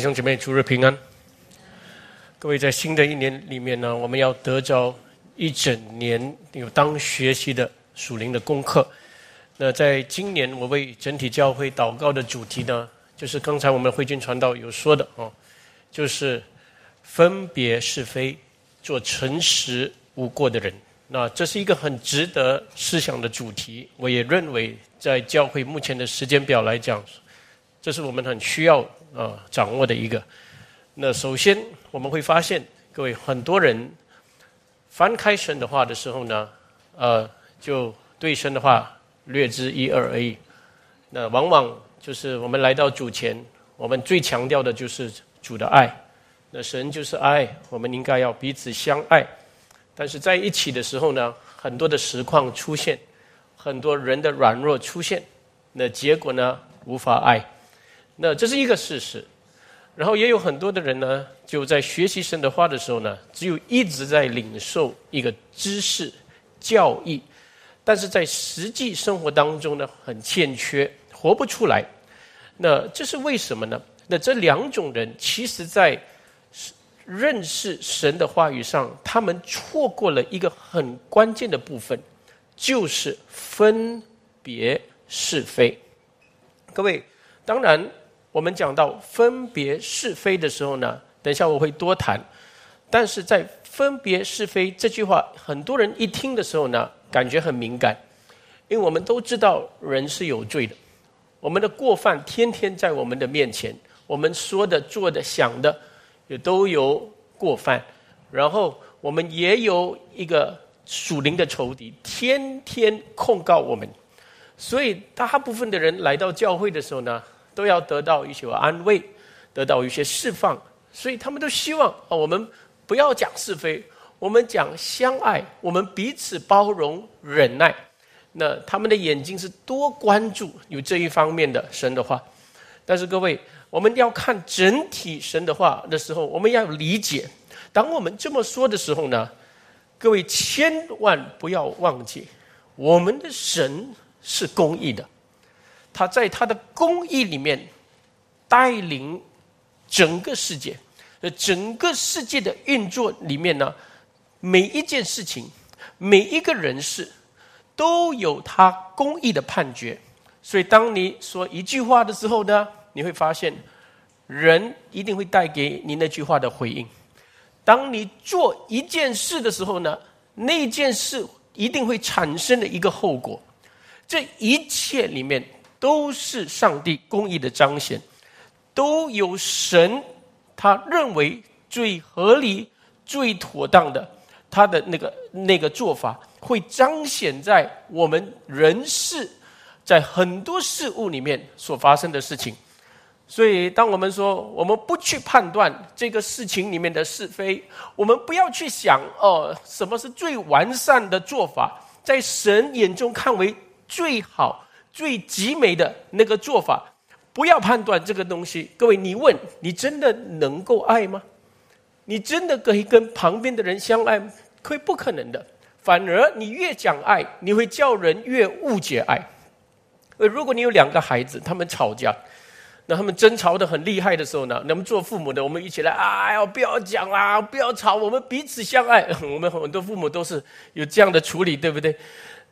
弟兄姐妹，主日平安。各位，在新的一年里面呢，我们要得着一整年有当学习的属灵的功课。那在今年，我为整体教会祷告的主题呢，就是刚才我们慧君传道有说的哦，就是分别是非，做诚实无过的人。那这是一个很值得思想的主题。我也认为，在教会目前的时间表来讲，这是我们很需要呃掌握的一个。那首先我们会发现，各位很多人翻开神的话的时候呢，呃，就对神的话略知一二而已。那往往就是我们来到主前，我们最强调的就是主的爱。那神就是爱，我们应该要彼此相爱。但是在一起的时候呢，很多的实况出现，很多人的软弱出现，那结果呢，无法爱。那这是一个事实。然后也有很多的人呢，就在学习神的话的时候呢，只有一直在领受一个知识教义，但是在实际生活当中呢，很欠缺，活不出来。那这是为什么呢？那这两种人，其实在认识神的话语上，他们错过了一个很关键的部分，就是分别是非。各位，当然。我们讲到分别是非的时候呢，等一下我会多谈。但是在分别是非这句话，很多人一听的时候呢，感觉很敏感，因为我们都知道人是有罪的，我们的过犯天天在我们的面前，我们说的、做的、想的也都有过犯，然后我们也有一个属灵的仇敌，天天控告我们，所以大部分的人来到教会的时候呢。都要得到一些安慰，得到一些释放，所以他们都希望啊，我们不要讲是非，我们讲相爱，我们彼此包容忍耐。那他们的眼睛是多关注有这一方面的神的话，但是各位，我们要看整体神的话的时候，我们要理解，当我们这么说的时候呢，各位千万不要忘记，我们的神是公义的。他在他的公义里面带领整个世界，整个世界的运作里面呢，每一件事情、每一个人事都有他公义的判决。所以，当你说一句话的时候呢，你会发现人一定会带给你那句话的回应。当你做一件事的时候呢，那件事一定会产生的一个后果。这一切里面。都是上帝公义的彰显，都有神他认为最合理、最妥当的他的那个那个做法，会彰显在我们人事在很多事物里面所发生的事情。所以，当我们说我们不去判断这个事情里面的是非，我们不要去想哦，什么是最完善的做法，在神眼中看为最好。最极美的那个做法，不要判断这个东西。各位，你问你真的能够爱吗？你真的可以跟旁边的人相爱？可以不可能的。反而你越讲爱，你会叫人越误解爱。呃，如果你有两个孩子，他们吵架，那他们争吵的很厉害的时候呢，那么做父母的，我们一起来，哎呀，不要讲啦，不要吵，我们彼此相爱。我们很多父母都是有这样的处理，对不对？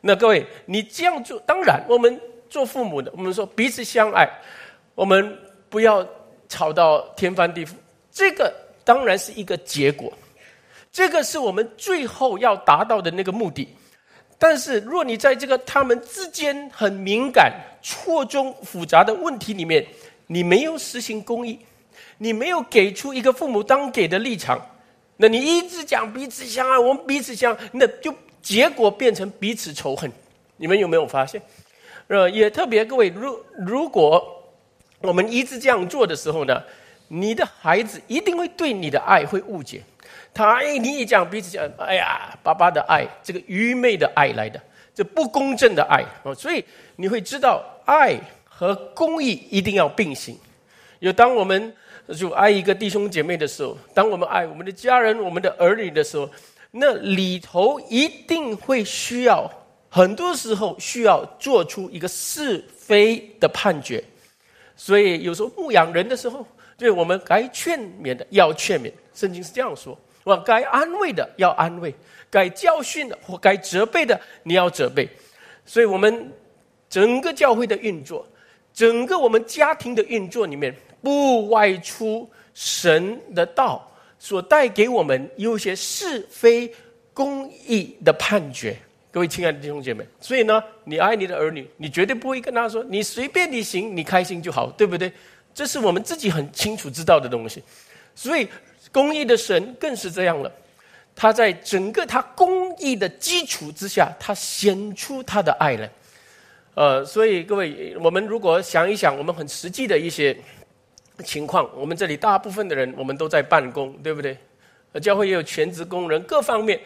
那各位，你这样做，当然，我们做父母的，我们说彼此相爱，我们不要吵到天翻地覆。这个当然是一个结果，这个是我们最后要达到的那个目的。但是，若你在这个他们之间很敏感、错综复杂的问题里面，你没有实行公义，你没有给出一个父母当给的立场，那你一直讲彼此相爱，我们彼此相，那就。结果变成彼此仇恨，你们有没有发现？呃，也特别各位，如如果我们一直这样做的时候呢，你的孩子一定会对你的爱会误解。他哎，你一讲彼此讲，哎呀，爸爸的爱，这个愚昧的爱来的，这不公正的爱哦。所以你会知道，爱和公义一定要并行。有当我们就爱一个弟兄姐妹的时候，当我们爱我们的家人、我们的儿女的时候。那里头一定会需要，很多时候需要做出一个是非的判决，所以有时候牧养人的时候，对我们该劝勉的要劝勉，圣经是这样说。我该安慰的要安慰，该教训的或该责备的你要责备。所以，我们整个教会的运作，整个我们家庭的运作里面，不外出神的道所带给我们有些是非公义的判决。各位亲爱的弟兄姐妹，所以呢，你爱你的儿女，你绝对不会跟他说：“你随便你行，你开心就好，对不对？”这是我们自己很清楚知道的东西。所以，公义的神更是这样了。他在整个他公义的基础之下，他显出他的爱来。呃，所以各位，我们如果想一想，我们很实际的一些情况，我们这里大部分的人，我们都在办公，对不对？教会也有全职工人，各方面。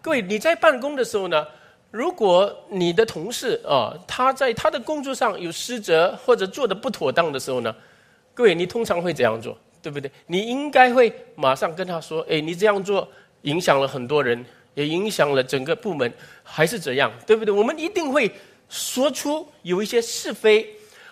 各位，你在办公的时候呢？如果你的同事啊，他在他的工作上有失责或者做的不妥当的时候呢，各位，你通常会怎样做？对不对？你应该会马上跟他说：“哎，你这样做影响了很多人，也影响了整个部门，还是怎样？对不对？”我们一定会说出有一些是非，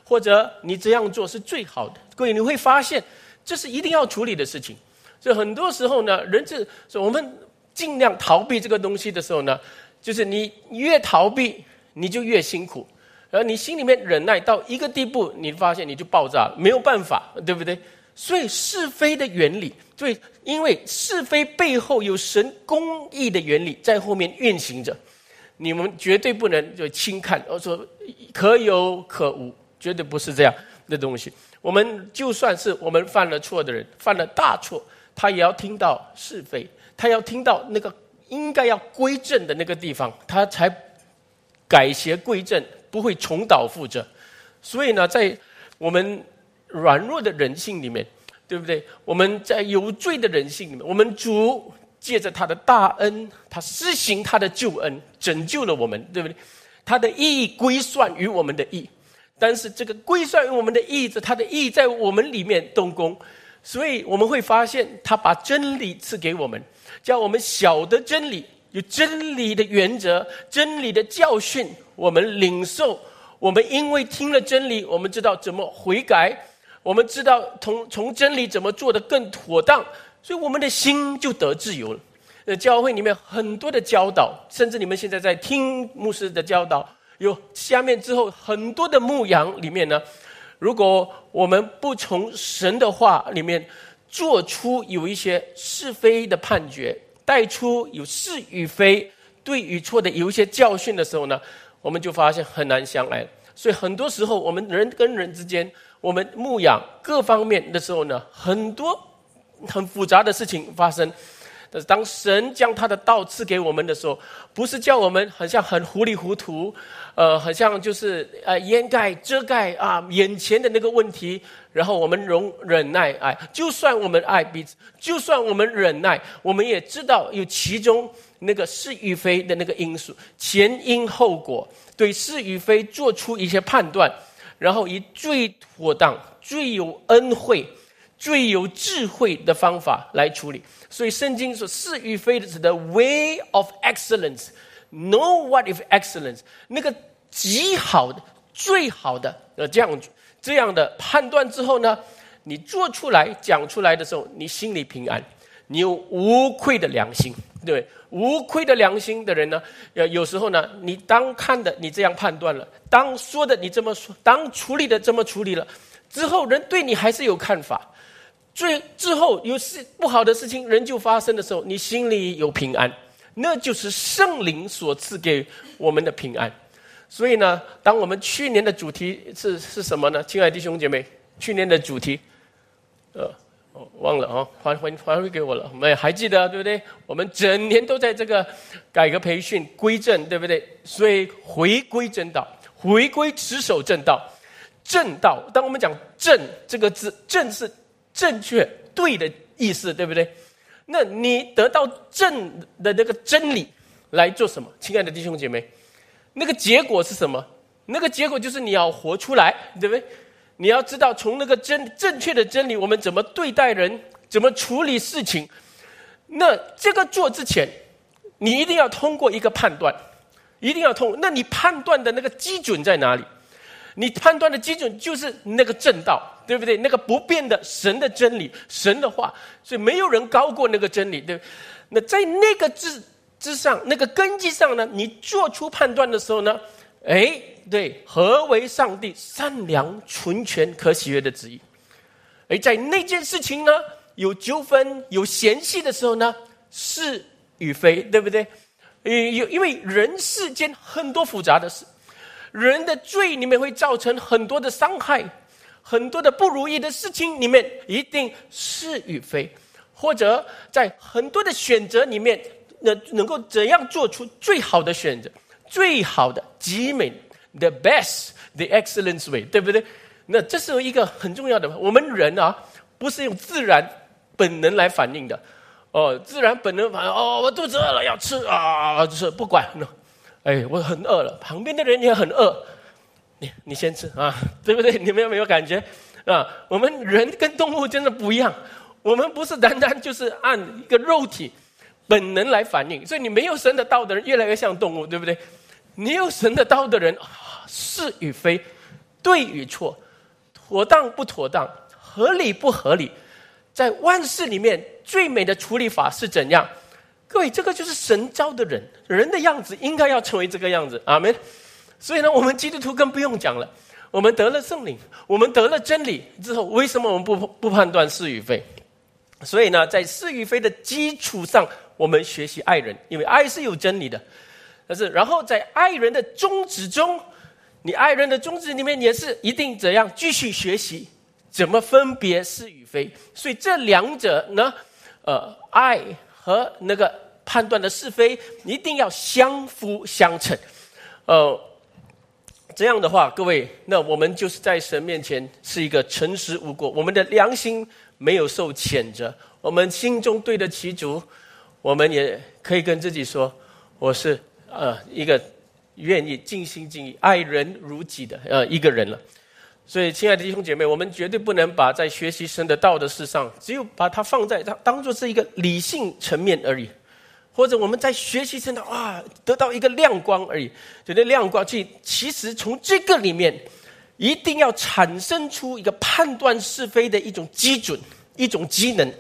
或者你这样做是最好的。各位，你会发现这是一定要处理的事情。所以很多时候呢，人是我们尽量逃避这个东西的时候呢。就是你越逃避，你就越辛苦，而你心里面忍耐到一个地步，你发现你就爆炸了，没有办法，对不对？所以是非的原理，对，因为是非背后有神公义的原理在后面运行着，你们绝对不能就轻看，而说可有可无，绝对不是这样的东西。我们就算是我们犯了错的人，犯了大错，他也要听到是非，他要听到那个。应该要归正的那个地方，他才改邪归正，不会重蹈覆辙。所以呢，在我们软弱的人性里面，对不对？我们在有罪的人性里面，我们主借着他的大恩，他施行他的救恩，拯救了我们，对不对？他的意义归算于我们的义，但是这个归算于我们的义，这他的义在我们里面动工，所以我们会发现，他把真理赐给我们。叫我们晓得真理，有真理的原则，真理的教训，我们领受。我们因为听了真理，我们知道怎么悔改，我们知道从从真理怎么做的更妥当，所以我们的心就得自由了。呃，教会里面很多的教导，甚至你们现在在听牧师的教导，有下面之后很多的牧羊里面呢，如果我们不从神的话里面。做出有一些是非的判决，带出有是与非、对与错的有一些教训的时候呢，我们就发现很难相爱。所以很多时候，我们人跟人之间，我们牧养各方面的时候呢，很多很复杂的事情发生。但是当神将他的道赐给我们的时候，不是叫我们好像很糊里糊涂，呃，好像就是呃掩盖遮盖啊眼前的那个问题。然后我们容忍耐爱，就算我们爱彼此，就算我们忍耐，我们也知道有其中那个是与非的那个因素，前因后果，对是与非做出一些判断，然后以最妥当、最有恩惠、最有智慧的方法来处理。所以圣经说是与非的是 the way of excellence，know what is excellence，那个极好的、最好的呃这样子。这样的判断之后呢，你做出来讲出来的时候，你心里平安，你有无愧的良心，对无愧的良心的人呢，呃，有时候呢，你当看的你这样判断了，当说的你这么说，当处理的这么处理了，之后人对你还是有看法，最之后有事不好的事情人就发生的时候，你心里有平安，那就是圣灵所赐给我们的平安。所以呢，当我们去年的主题是是什么呢？亲爱的弟兄姐妹，去年的主题，呃，哦忘了啊，还还还回给我了，没还记得对不对？我们整年都在这个改革培训归正，对不对？所以回归正道，回归持守正道，正道。当我们讲正这个字，正是正确对的意思，对不对？那你得到正的那个真理来做什么？亲爱的弟兄姐妹。那个结果是什么？那个结果就是你要活出来，对不对？你要知道从那个真正确的真理，我们怎么对待人，怎么处理事情。那这个做之前，你一定要通过一个判断，一定要通。那你判断的那个基准在哪里？你判断的基准就是那个正道，对不对？那个不变的神的真理，神的话，所以没有人高过那个真理，对。那在那个之之上，那个根基上呢，你做出判断的时候呢，哎，对，何为上帝善良、纯全、可喜悦的旨意？而在那件事情呢，有纠纷、有嫌隙的时候呢，是与非，对不对？因因因为人世间很多复杂的事。人的罪里面会造成很多的伤害，很多的不如意的事情里面一定是与非，或者在很多的选择里面，那能够怎样做出最好的选择，最好的极美，the best，the excellent way，对不对？那这是一个很重要的。我们人啊，不是用自然本能来反应的，哦，自然本能反应，哦，我肚子饿了要吃啊，就是不管。哎，我很饿了，旁边的人也很饿，你你先吃啊，对不对？你们有没有感觉啊？我们人跟动物真的不一样，我们不是单单就是按一个肉体本能来反应，所以你没有神的道的人越来越像动物，对不对？你有神的道的人，是与非，对与错，妥当不妥当，合理不合理，在万事里面最美的处理法是怎样？各位，这个就是神招的人，人的样子应该要成为这个样子，阿门。所以呢，我们基督徒更不用讲了。我们得了圣灵，我们得了真理之后，为什么我们不不判断是与非？所以呢，在是与非的基础上，我们学习爱人，因为爱是有真理的。但是，然后在爱人的宗旨中，你爱人的宗旨里面也是一定怎样继续学习，怎么分别是与非？所以这两者呢，呃，爱。和那个判断的是非一定要相辅相成，呃，这样的话，各位，那我们就是在神面前是一个诚实无过，我们的良心没有受谴责，我们心中对得起主，我们也可以跟自己说，我是呃一个愿意尽心尽意爱人如己的呃一个人了。所以，亲爱的弟兄姐妹，我们绝对不能把在学习神的道的事上，只有把它放在当当做是一个理性层面而已，或者我们在学习神的啊，得到一个亮光而已。觉得亮光，其其实从这个里面，一定要产生出一个判断是非的一种基准、一种机能。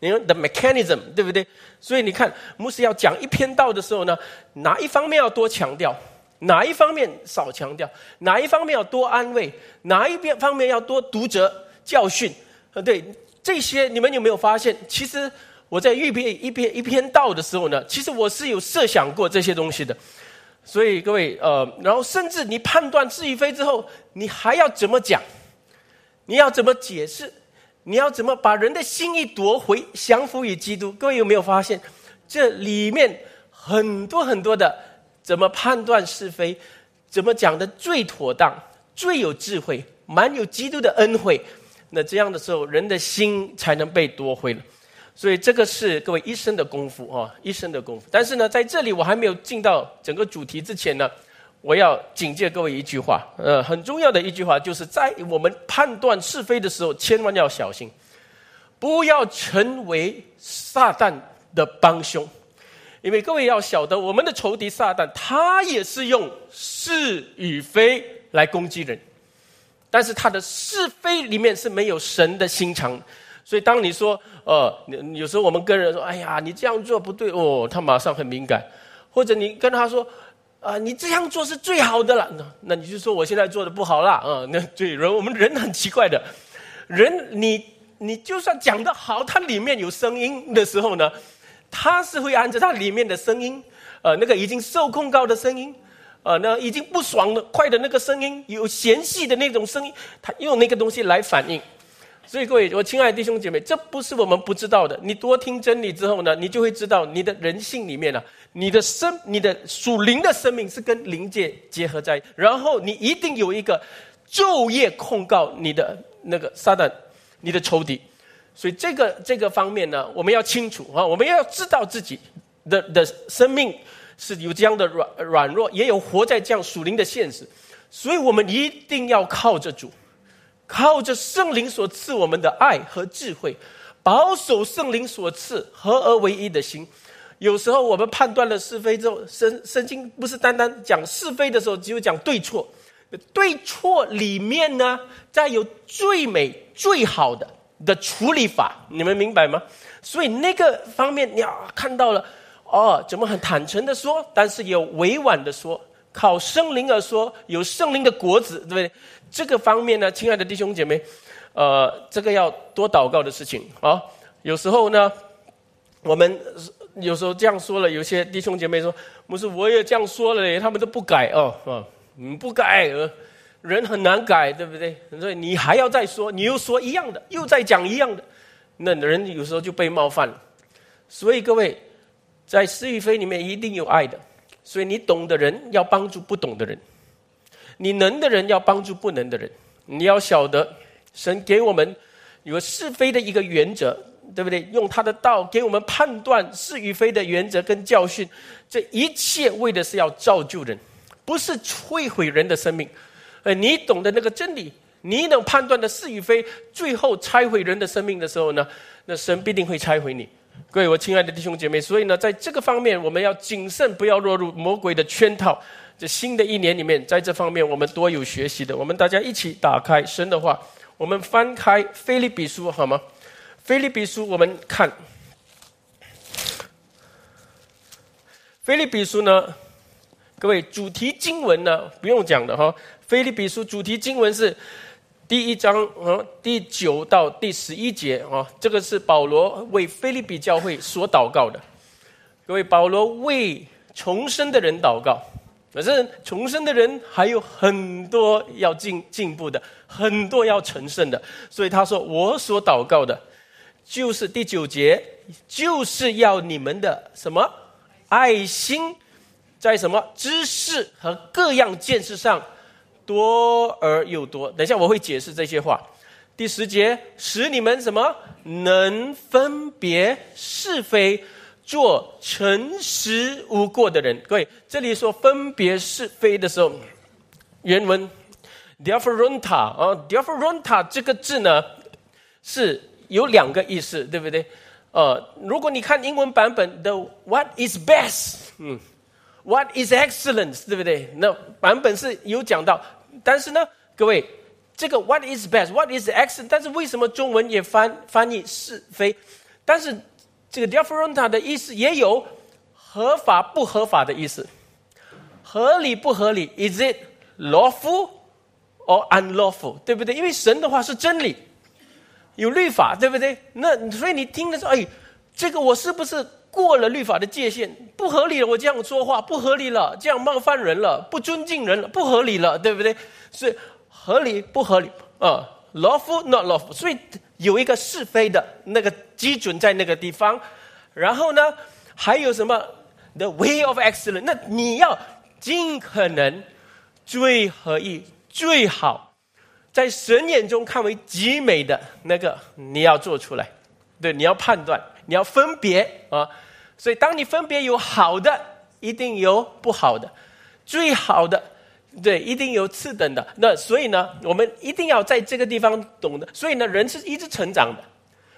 你看 the mechanism，对不对？所以你看，牧师要讲一篇道的时候呢，哪一方面要多强调？哪一方面少强调？哪一方面要多安慰？哪一边方面要多读者教训？呃，对这些，你们有没有发现？其实我在预备一篇一篇道的时候呢，其实我是有设想过这些东西的。所以各位，呃，然后甚至你判断是与非之后，你还要怎么讲？你要怎么解释？你要怎么把人的心意夺回，降服于基督？各位有没有发现？这里面很多很多的。怎么判断是非？怎么讲的最妥当、最有智慧、满有基督的恩惠？那这样的时候，人的心才能被夺回了。所以这个是各位一生的功夫啊，一生的功夫。但是呢，在这里我还没有进到整个主题之前呢，我要警戒各位一句话，呃，很重要的一句话，就是在我们判断是非的时候，千万要小心，不要成为撒旦的帮凶。因为各位要晓得，我们的仇敌撒旦，他也是用是与非来攻击人，但是他的是非里面是没有神的心肠，所以当你说，呃，有时候我们跟人说，哎呀，你这样做不对哦，他马上很敏感，或者你跟他说，啊，你这样做是最好的了，那 那你就说我现在做的不好啦，啊，那对人我们人很奇怪的，人你你就算讲的好，它里面有声音的时候呢。他是会按照他里面的声音，呃，那个已经受控告的声音，呃，那已经不爽的快的那个声音，有嫌隙的那种声音，他用那个东西来反应。所以各位，我亲爱的弟兄姐妹，这不是我们不知道的。你多听真理之后呢，你就会知道你的人性里面呢，你的生、你的属灵的生命是跟灵界结合在，然后你一定有一个昼夜控告你的那个撒旦，你的仇敌。所以这个这个方面呢，我们要清楚啊，我们要知道自己的的生命是有这样的软软弱，也有活在这样属灵的现实，所以我们一定要靠着主，靠着圣灵所赐我们的爱和智慧，保守圣灵所赐合而为一的心。有时候我们判断了是非之后，圣圣经不是单单讲是非的时候，只有讲对错。对错里面呢，再有最美最好的的处理法，你们明白吗？所以那个方面，你啊看到了哦，怎么很坦诚的说，但是有委婉的说，靠圣灵而说，有圣灵的果子，对不对？这个方面呢，亲爱的弟兄姐妹，呃，这个要多祷告的事情啊。有时候呢，我们有时候这样说了，有些弟兄姐妹说，不是我也这样说了，他们都不改哦，啊，嗯，不改，人很难改，对不对？所以你还要再说，你又说一样的，又在讲一样的，那人有时候就被冒犯了。所以各位，在是与非里面一定有爱的，所以你懂的人要帮助不懂的人。你能的人要帮助不能的人，你要晓得，神给我们有是非的一个原则，对不对？用他的道给我们判断是与非的原则跟教训，这一切为的是要造就人，不是摧毁人的生命。呃，你懂得那个真理，你能判断的是与非，最后拆毁人的生命的时候呢，那神必定会拆毁你。各位我亲爱的弟兄姐妹，所以呢，在这个方面我们要谨慎，不要落入魔鬼的圈套。这新的一年里面，在这方面我们多有学习的。我们大家一起打开神的话，我们翻开菲利比书好吗？菲利比书，我们看菲利比书呢，各位主题经文呢不用讲的哈。菲利比书主题经文是第一章啊第九到第十一节啊，这个是保罗为菲利比教会所祷告的。各位，保罗为重生的人祷告。反正重生的人还有很多要进进步的，很多要成圣的，所以他说：“我所祷告的，就是第九节，就是要你们的什么爱心，在什么知识和各样见识上多而又多。”等一下我会解释这些话。第十节，使你们什么能分别是非。做诚实无过的人，各位，这里说分别是非的时候，原文 d i a f r o n t a 啊 d i a f r o n t a 这个字呢是有两个意思，对不对？呃，如果你看英文版本的 What is best？嗯，What is excellence？对不对？那版本是有讲到，但是呢，各位，这个 What is best？What is excellent？但是为什么中文也翻翻译是非？但是。这个 different 的意思也有合法不合法的意思，合理不合理？Is it lawful or unlawful？对不对？因为神的话是真理，有律法，对不对？那所以你听的时候，哎，这个我是不是过了律法的界限？不合理了，我这样说话不合理了，这样冒犯人了，不尊敬人了，不合理了，对不对？所以合理不合理啊？Lawful not lawful？所以。有一个是非的那个基准在那个地方，然后呢，还有什么 the way of excellence？那你要尽可能最合意、最好，在神眼中看为极美的那个，你要做出来。对，你要判断，你要分别啊。所以，当你分别有好的，一定有不好的，最好的。对，一定有次等的。那所以呢，我们一定要在这个地方懂得。所以呢，人是一直成长的，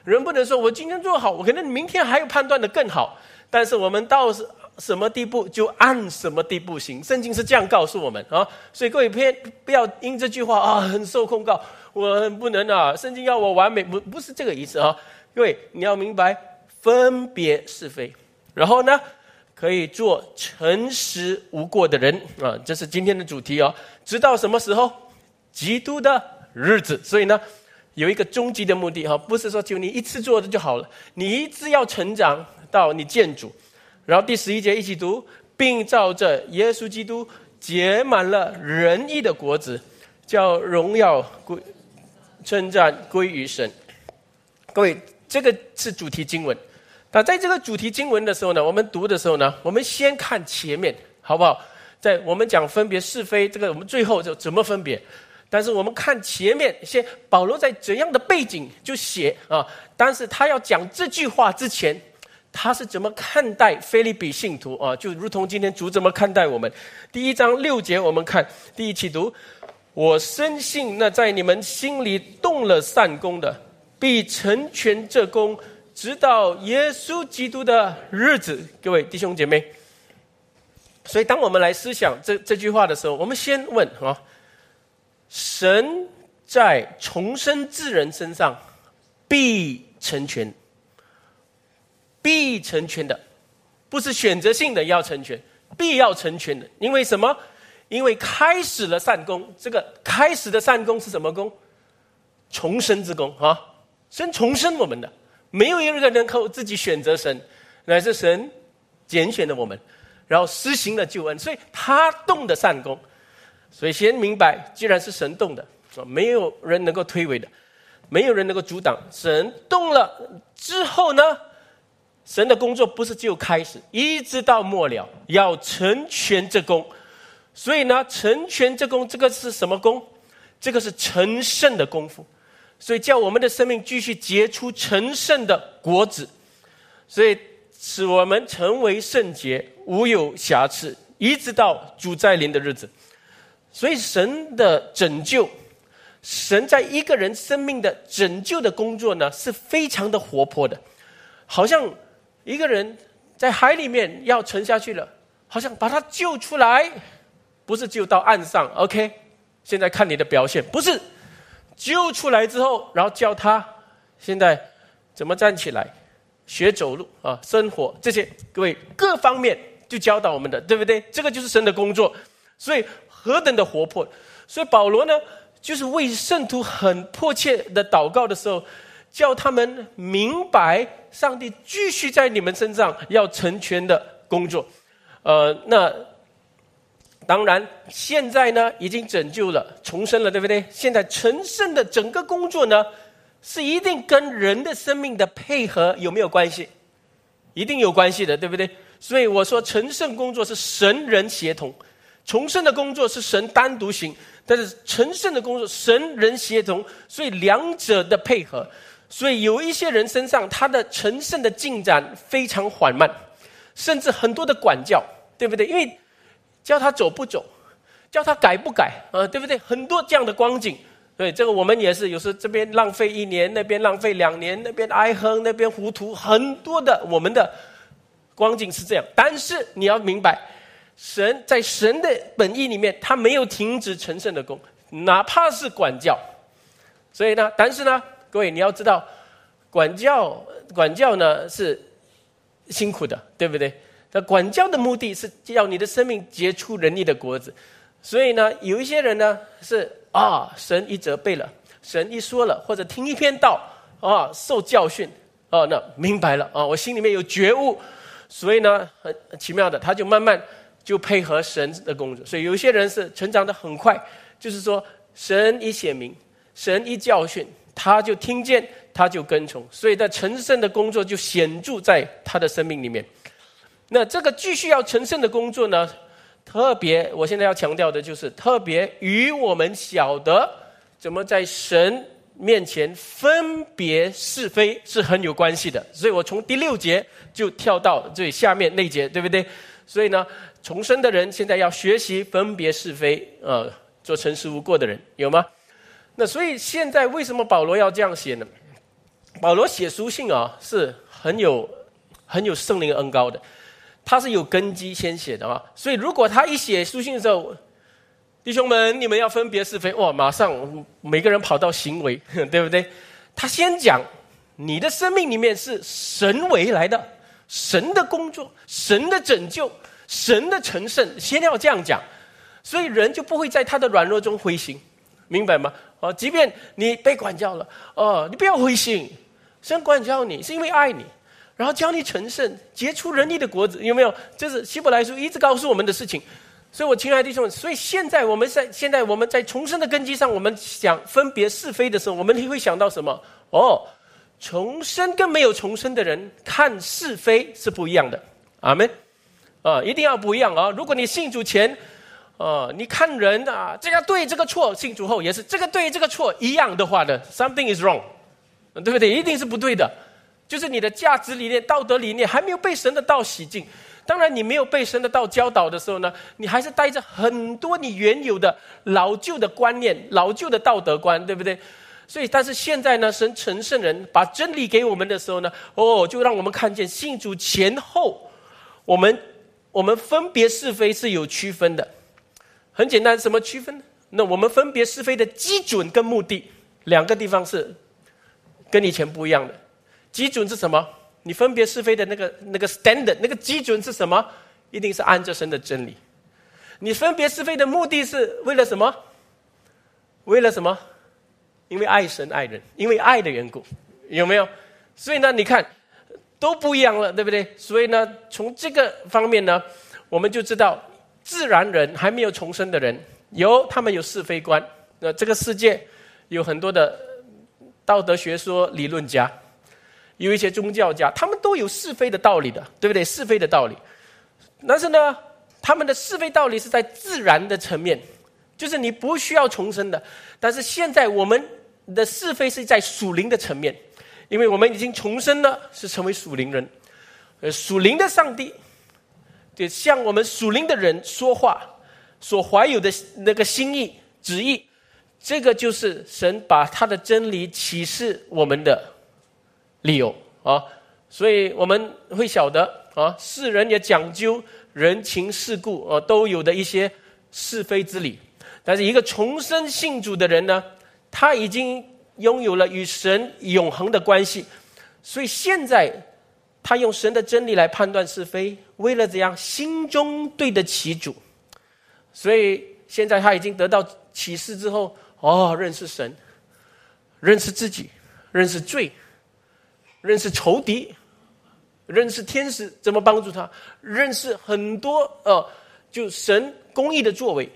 人不能说我今天做好，我可能明天还有判断的更好。但是我们到什么地步就按什么地步行。圣经是这样告诉我们啊。所以各位偏不要因这句话啊，很受控告，我不能啊。圣经要我完美，不不是这个意思啊。各位你要明白分别是非，然后呢？可以做诚实无过的人啊，这是今天的主题哦。直到什么时候？基督的日子。所以呢，有一个终极的目的哈，不是说就你一次做的就好了，你一直要成长到你见主。然后第十一节一起读，并照着耶稣基督结满了仁义的果子，叫荣耀归称赞归于神。各位，这个是主题经文。那在这个主题经文的时候呢，我们读的时候呢，我们先看前面，好不好？在我们讲分别是非，这个我们最后就怎么分别？但是我们看前面，先保罗在怎样的背景就写啊？但是他要讲这句话之前，他是怎么看待菲利比信徒啊？就如同今天主怎么看待我们？第一章六节，我们看第一起读：我深信那在你们心里动了善功的，必成全这功。直到耶稣基督的日子，各位弟兄姐妹。所以，当我们来思想这这句话的时候，我们先问啊，神在重生之人身上必成全，必成全的，不是选择性的要成全，必要成全的。因为什么？因为开始了善功，这个开始的善功是什么功？重生之功啊！神重生我们的，没有一个人靠自己选择神，乃是神拣选了我们，然后施行了救恩，所以他动的善功。所以先明白，既然是神动的，没有人能够推诿的，没有人能够阻挡。神动了之后呢，神的工作不是只有开始，一直到末了，要成全这功。所以呢，成全这功，这个是什么功？这个是成圣的功夫。所以叫我们的生命继续结出成圣的果子，所以使我们成为圣洁，无有瑕疵，一直到主再临的日子。所以，神的拯救，神在一个人生命的拯救的工作呢，是非常的活泼的。好像一个人在海里面要沉下去了，好像把他救出来，不是救到岸上。OK，现在看你的表现，不是救出来之后，然后教他现在怎么站起来，学走路啊，生活这些，各位各方面就教导我们的，对不对？这个就是神的工作，所以。何等的活泼！所以保罗呢，就是为圣徒很迫切的祷告的时候，叫他们明白上帝继续在你们身上要成全的工作。呃，那当然现在呢，已经拯救了、重生了，对不对？现在成圣的整个工作呢，是一定跟人的生命的配合有没有关系？一定有关系的，对不对？所以我说，成圣工作是神人协同。重生的工作是神单独行，但是成圣的工作神人协同，所以两者的配合，所以有一些人身上他的成圣的进展非常缓慢，甚至很多的管教，对不对？因为叫他走不走，叫他改不改，啊，对不对？很多这样的光景，对这个我们也是，有时这边浪费一年，那边浪费两年，那边哀哼，那边糊涂，很多的我们的光景是这样。但是你要明白。神在神的本意里面，他没有停止成圣的功，哪怕是管教。所以呢，但是呢，各位你要知道，管教管教呢是辛苦的，对不对？那管教的目的是要你的生命结出仁义的果子。所以呢，有一些人呢是啊，神一责备了，神一说了，或者听一篇道啊，受教训哦，那明白了啊，我心里面有觉悟，所以呢，很奇妙的，他就慢慢。就配合神的工作，所以有些人是成长的很快，就是说神一显明，神一教训，他就听见，他就跟从，所以在成圣的工作就显著在他的生命里面。那这个继续要成圣的工作呢，特别我现在要强调的就是，特别与我们晓得怎么在神面前分别是非是很有关系的。所以我从第六节就跳到最下面那节，对不对？所以呢。重生的人现在要学习分别是非，呃，做诚实无过的人，有吗？那所以现在为什么保罗要这样写呢？保罗写书信啊，是很有很有圣灵恩高的，他是有根基先写的啊。所以如果他一写书信的时候，弟兄们，你们要分别是非，哇，马上每个人跑到行为，对不对？他先讲你的生命里面是神为来的，神的工作，神的拯救。神的成圣先要这样讲，所以人就不会在他的软弱中灰心，明白吗？哦，即便你被管教了，哦，你不要灰心，神管教你是因为爱你，然后教你成圣，结出仁义的果子，有没有？这是希伯来书一直告诉我们的事情。所以，我亲爱的弟兄们，所以现在我们在现在我们在重生的根基上，我们想分别是非的时候，我们会想到什么？哦，重生跟没有重生的人看是非是不一样的。阿门。啊，一定要不一样啊！如果你信主前，啊，你看人啊，这个对，这个错；信主后也是这个对，这个错一样的话呢，something is wrong，对不对？一定是不对的，就是你的价值理念、道德理念还没有被神的道洗净。当然，你没有被神的道教导的时候呢，你还是带着很多你原有的老旧的观念、老旧的道德观，对不对？所以，但是现在呢，神成圣人把真理给我们的时候呢，哦，就让我们看见信主前后，我们。我们分别是非是有区分的，很简单，什么区分呢？那我们分别是非的基准跟目的，两个地方是跟以前不一样的。基准是什么？你分别是非的那个那个 standard，那个基准是什么？一定是按着神的真理。你分别是非的目的是为了什么？为了什么？因为爱神爱人，因为爱的缘故，有没有？所以呢，你看都不一样了，对不对？所以呢，从这个方面呢，我们就知道，自然人还没有重生的人，有他们有是非观。那这个世界有很多的道德学说理论家，有一些宗教家，他们都有是非的道理的，对不对？是非的道理。但是呢，他们的是非道理是在自然的层面，就是你不需要重生的。但是现在我们。的是非是在属灵的层面，因为我们已经重生了，是成为属灵人。呃，属灵的上帝，对向我们属灵的人说话，所怀有的那个心意旨意，这个就是神把他的真理启示我们的理由啊。所以我们会晓得啊，世人也讲究人情世故啊，都有的一些是非之理。但是一个重生信主的人呢？他已经拥有了与神永恒的关系，所以现在他用神的真理来判断是非，为了怎样心中对得起主。所以现在他已经得到启示之后，哦，认识神，认识自己，认识罪，认识仇敌，认识天使怎么帮助他，认识很多呃，就神公义的作为，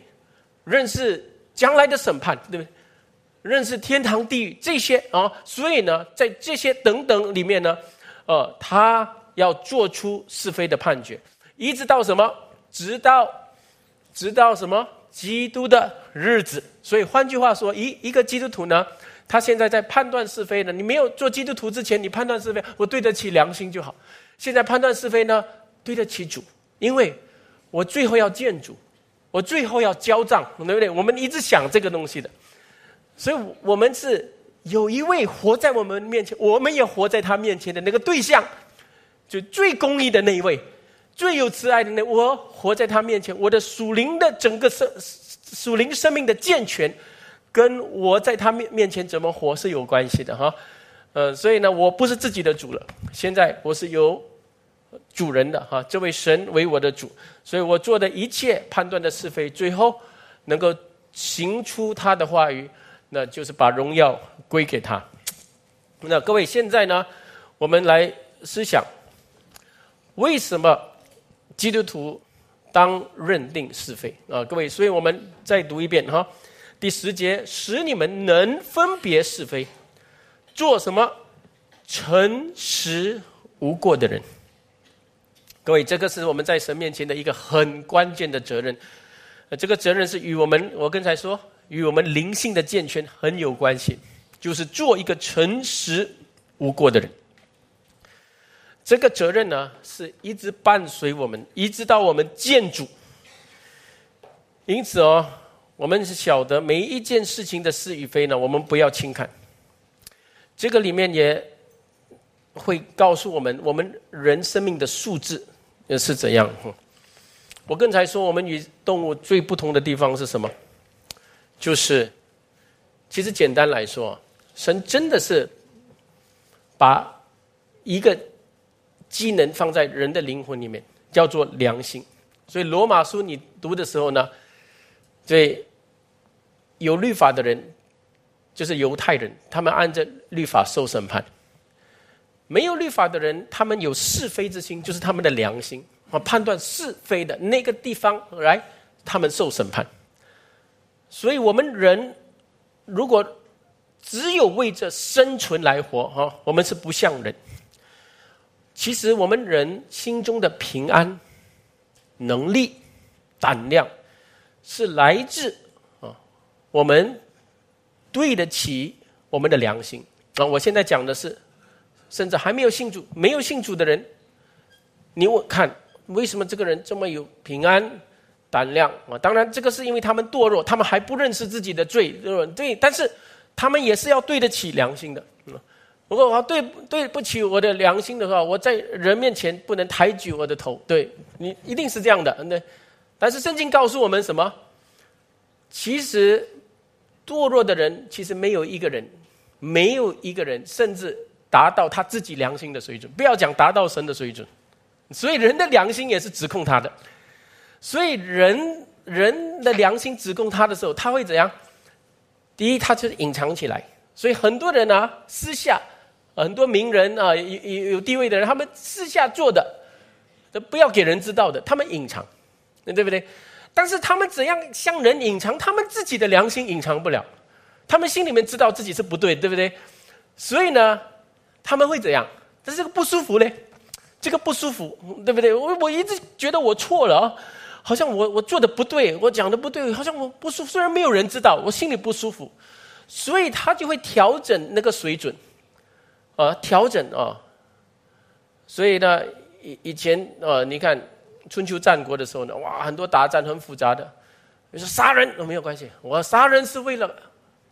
认识将来的审判，对不对？认识天堂地狱这些啊，所以呢，在这些等等里面呢，呃，他要做出是非的判决，一直到什么？直到，直到什么？基督的日子。所以换句话说，一一个基督徒呢，他现在在判断是非呢。你没有做基督徒之前，你判断是非，我对得起良心就好。现在判断是非呢，对得起主，因为我最后要见主，我最后要交账，对不对？我们一直想这个东西的。所以，我们是有一位活在我们面前，我们也活在他面前的那个对象，就最公义的那一位，最有慈爱的那我活在他面前，我的属灵的整个生属灵生命的健全，跟我在他面面前怎么活是有关系的哈。呃，所以呢，我不是自己的主了，现在我是有主人的哈，这位神为我的主，所以我做的一切判断的是非，最后能够行出他的话语。那就是把荣耀归给他。那各位，现在呢，我们来思想，为什么基督徒当认定是非啊？各位，所以我们再读一遍哈，第十节，使你们能分别是非，做什么诚实无过的人。各位，这个是我们在神面前的一个很关键的责任。这个责任是与我们，我刚才说。与我们灵性的健全很有关系，就是做一个诚实无过的人。这个责任呢，是一直伴随我们，一直到我们见主。因此哦，我们是晓得每一件事情的是与非呢，我们不要轻看。这个里面也会告诉我们，我们人生命的素质是怎样。我刚才说，我们与动物最不同的地方是什么？就是，其实简单来说，神真的是把一个机能放在人的灵魂里面，叫做良心。所以罗马书你读的时候呢，对有律法的人，就是犹太人，他们按着律法受审判；没有律法的人，他们有是非之心，就是他们的良心啊，判断是非的那个地方来，他们受审判。所以，我们人如果只有为着生存来活，哈，我们是不像人。其实，我们人心中的平安、能力、胆量，是来自啊，我们对得起我们的良心啊。我现在讲的是，甚至还没有信主、没有信主的人，你我看，为什么这个人这么有平安？胆量啊！当然，这个是因为他们堕落，他们还不认识自己的罪，对。但是，他们也是要对得起良心的。嗯如果我对对不起我的良心的话，我在人面前不能抬举我的头。对你一定是这样的，嗯对。但是圣经告诉我们什么？其实堕落的人，其实没有一个人，没有一个人，甚至达到他自己良心的水准。不要讲达到神的水准，所以人的良心也是指控他的。所以人人的良心指控他的时候，他会怎样？第一，他就是隐藏起来。所以很多人呢，私下很多名人啊，有有有地位的人，他们私下做的，都不要给人知道的，他们隐藏，那对不对？但是他们怎样向人隐藏？他们自己的良心隐藏不了，他们心里面知道自己是不对，对不对？所以呢，他们会怎样？但是这个不舒服嘞，这个不舒服，对不对？我我一直觉得我错了啊。好像我我做的不对，我讲的不对，好像我不舒服。虽然没有人知道，我心里不舒服，所以他就会调整那个水准，啊，调整啊。所以呢，以以前啊，你看春秋战国的时候呢，哇，很多打战很复杂的，你说杀人没有关系，我杀人是为了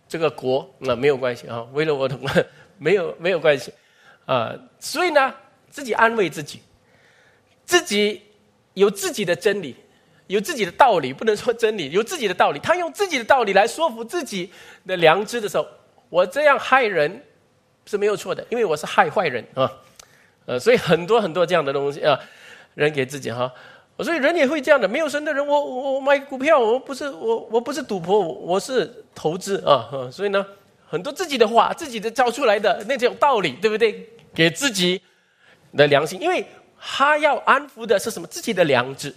这个国，那没有关系啊，为了我的 没有没有关系啊。所以呢，自己安慰自己，自己有自己的真理。有自己的道理，不能说真理。有自己的道理，他用自己的道理来说服自己的良知的时候，我这样害人是没有错的，因为我是害坏人啊，呃，所以很多很多这样的东西啊，人给自己哈，所以人也会这样的。没有神的人，我我我买股票，我不是我我不是赌博，我是投资啊，所以呢，很多自己的话，自己的造出来的那种道理，对不对？给自己的良心，因为他要安抚的是什么？自己的良知。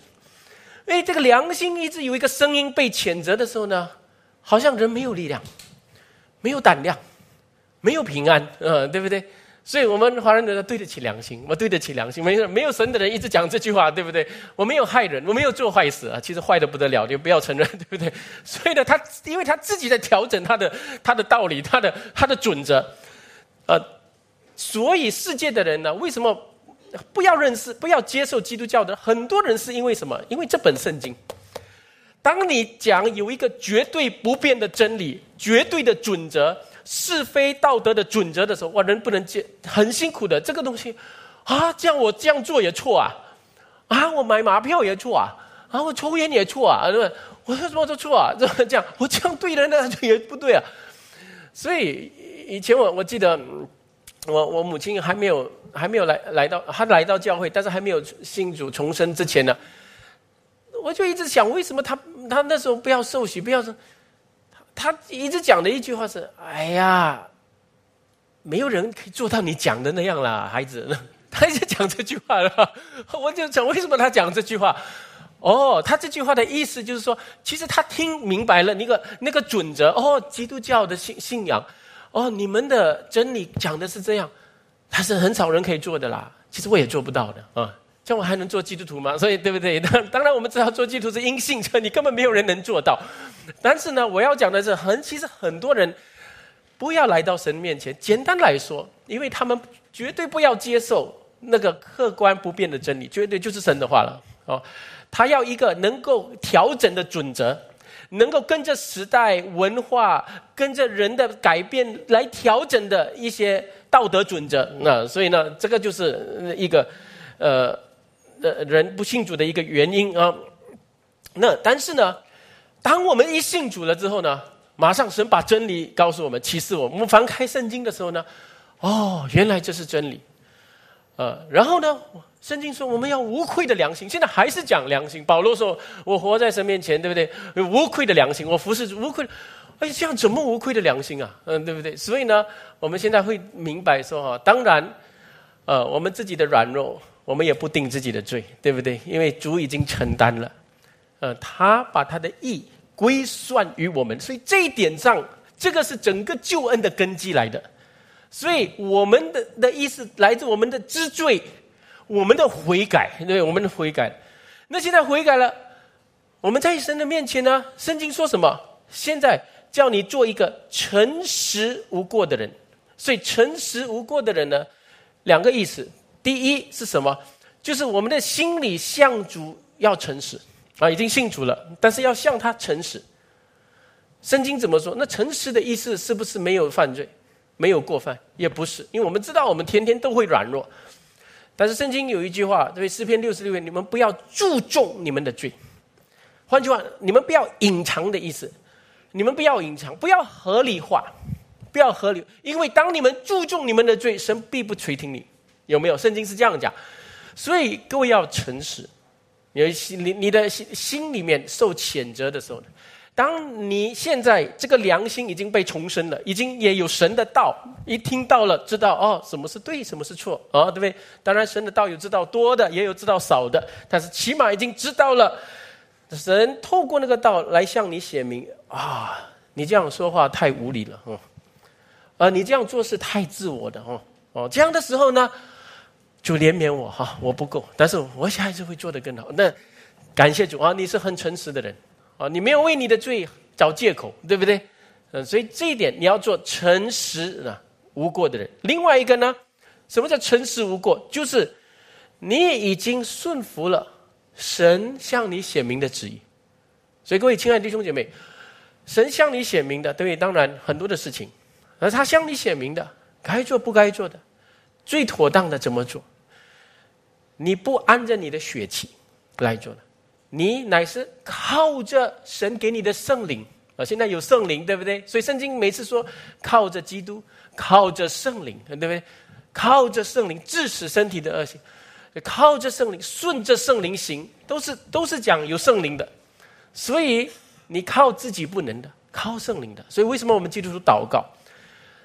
因为这个良心一直有一个声音被谴责的时候呢，好像人没有力量，没有胆量，没有平安，嗯，对不对？所以我们华人的人对得起良心，我对得起良心。没事没有神的人一直讲这句话，对不对？我没有害人，我没有做坏事啊，其实坏的不得了，你不要承认，对不对？所以呢，他因为他自己在调整他的他的道理，他的他的准则，呃，所以世界的人呢，为什么？不要认识，不要接受基督教的很多人是因为什么？因为这本圣经。当你讲有一个绝对不变的真理、绝对的准则、是非道德的准则的时候，哇，人不能接，很辛苦的。这个东西啊，这样我这样做也错啊，啊，我买马票也错啊，啊，我抽烟也错啊，对吧？我说什么都错啊，这这样我这样对人呢也不对啊。所以以前我我记得。我我母亲还没有还没有来来到，她来到教会，但是还没有信主重生之前呢，我就一直想，为什么她他那时候不要受洗，不要说，他一直讲的一句话是：哎呀，没有人可以做到你讲的那样啦，孩子。他一直讲这句话了，我就讲为什么他讲这句话？哦，他这句话的意思就是说，其实他听明白了那个那个准则。哦，基督教的信信仰。哦，你们的真理讲的是这样，他是很少人可以做的啦。其实我也做不到的啊，这样我还能做基督徒吗？所以对不对？当当然，我们知道做基督徒是因信称，你根本没有人能做到。但是呢，我要讲的是，很其实很多人不要来到神面前。简单来说，因为他们绝对不要接受那个客观不变的真理，绝对就是神的话了。哦，他要一个能够调整的准则。能够跟着时代文化、跟着人的改变来调整的一些道德准则，那所以呢，这个就是一个呃呃人不信主的一个原因啊。那但是呢，当我们一信主了之后呢，马上神把真理告诉我们，启示我们。我们翻开圣经的时候呢，哦，原来这是真理。呃，然后呢？圣经说我们要无愧的良心，现在还是讲良心。保罗说：“我活在神面前，对不对？无愧的良心，我服侍无愧。哎，这样怎么无愧的良心啊？嗯，对不对？所以呢，我们现在会明白说哈，当然，呃，我们自己的软弱，我们也不定自己的罪，对不对？因为主已经承担了，呃，他把他的义归算于我们，所以这一点上，这个是整个救恩的根基来的。所以我们的的意思来自我们的知罪。”我们的悔改，对，我们的悔改。那现在悔改了，我们在神的面前呢？圣经说什么？现在叫你做一个诚实无过的人。所以诚实无过的人呢，两个意思。第一是什么？就是我们的心里向主要诚实啊，已经信主了，但是要向他诚实。圣经怎么说？那诚实的意思是不是没有犯罪，没有过犯？也不是，因为我们知道我们天天都会软弱。但是圣经有一句话，对诗篇六十六篇，你们不要注重你们的罪。换句话，你们不要隐藏的意思。你们不要隐藏，不要合理化，不要合理，因为当你们注重你们的罪，神必不垂听你。有没有？圣经是这样讲，所以各位要诚实。你心，你你的心心里面受谴责的时候？当你现在这个良心已经被重生了，已经也有神的道，一听到了，知道哦，什么是对，什么是错，啊，对不对？当然，神的道有知道多的，也有知道少的，但是起码已经知道了。神透过那个道来向你显明啊，你这样说话太无理了，哦，啊，你这样做事太自我的，哦，哦，这样的时候呢，就怜悯我哈，我不够，但是我下一次会做得更好。那感谢主啊，你是很诚实的人。啊，你没有为你的罪找借口，对不对？嗯，所以这一点你要做诚实啊，无过的人。另外一个呢，什么叫诚实无过？就是你已经顺服了神向你显明的旨意。所以各位亲爱的弟兄姐妹，神向你显明的，对，当然很多的事情，而他向你显明的，该做不该做的，最妥当的怎么做？你不按着你的血气来做的。你乃是靠着神给你的圣灵啊！现在有圣灵，对不对？所以圣经每次说靠着基督，靠着圣灵，对不对？靠着圣灵致使身体的恶行，靠着圣灵顺着圣灵行，都是都是讲有圣灵的。所以你靠自己不能的，靠圣灵的。所以为什么我们基督徒祷告？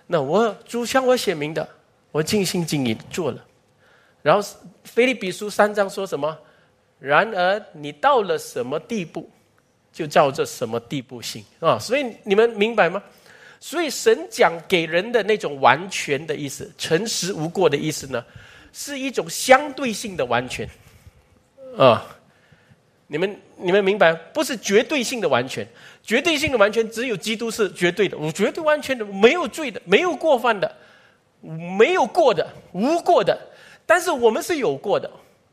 那我主向我显明的，我尽心尽力做了。然后菲利比书三章说什么？然而，你到了什么地步，就照着什么地步行啊！所以你们明白吗？所以神讲给人的那种完全的意思，诚实无过的意思呢，是一种相对性的完全啊！你们你们明白？不是绝对性的完全，绝对性的完全只有基督是绝对的，我绝对完全的，没有罪的，没有过犯的，没有过的，无过的。但是我们是有过的。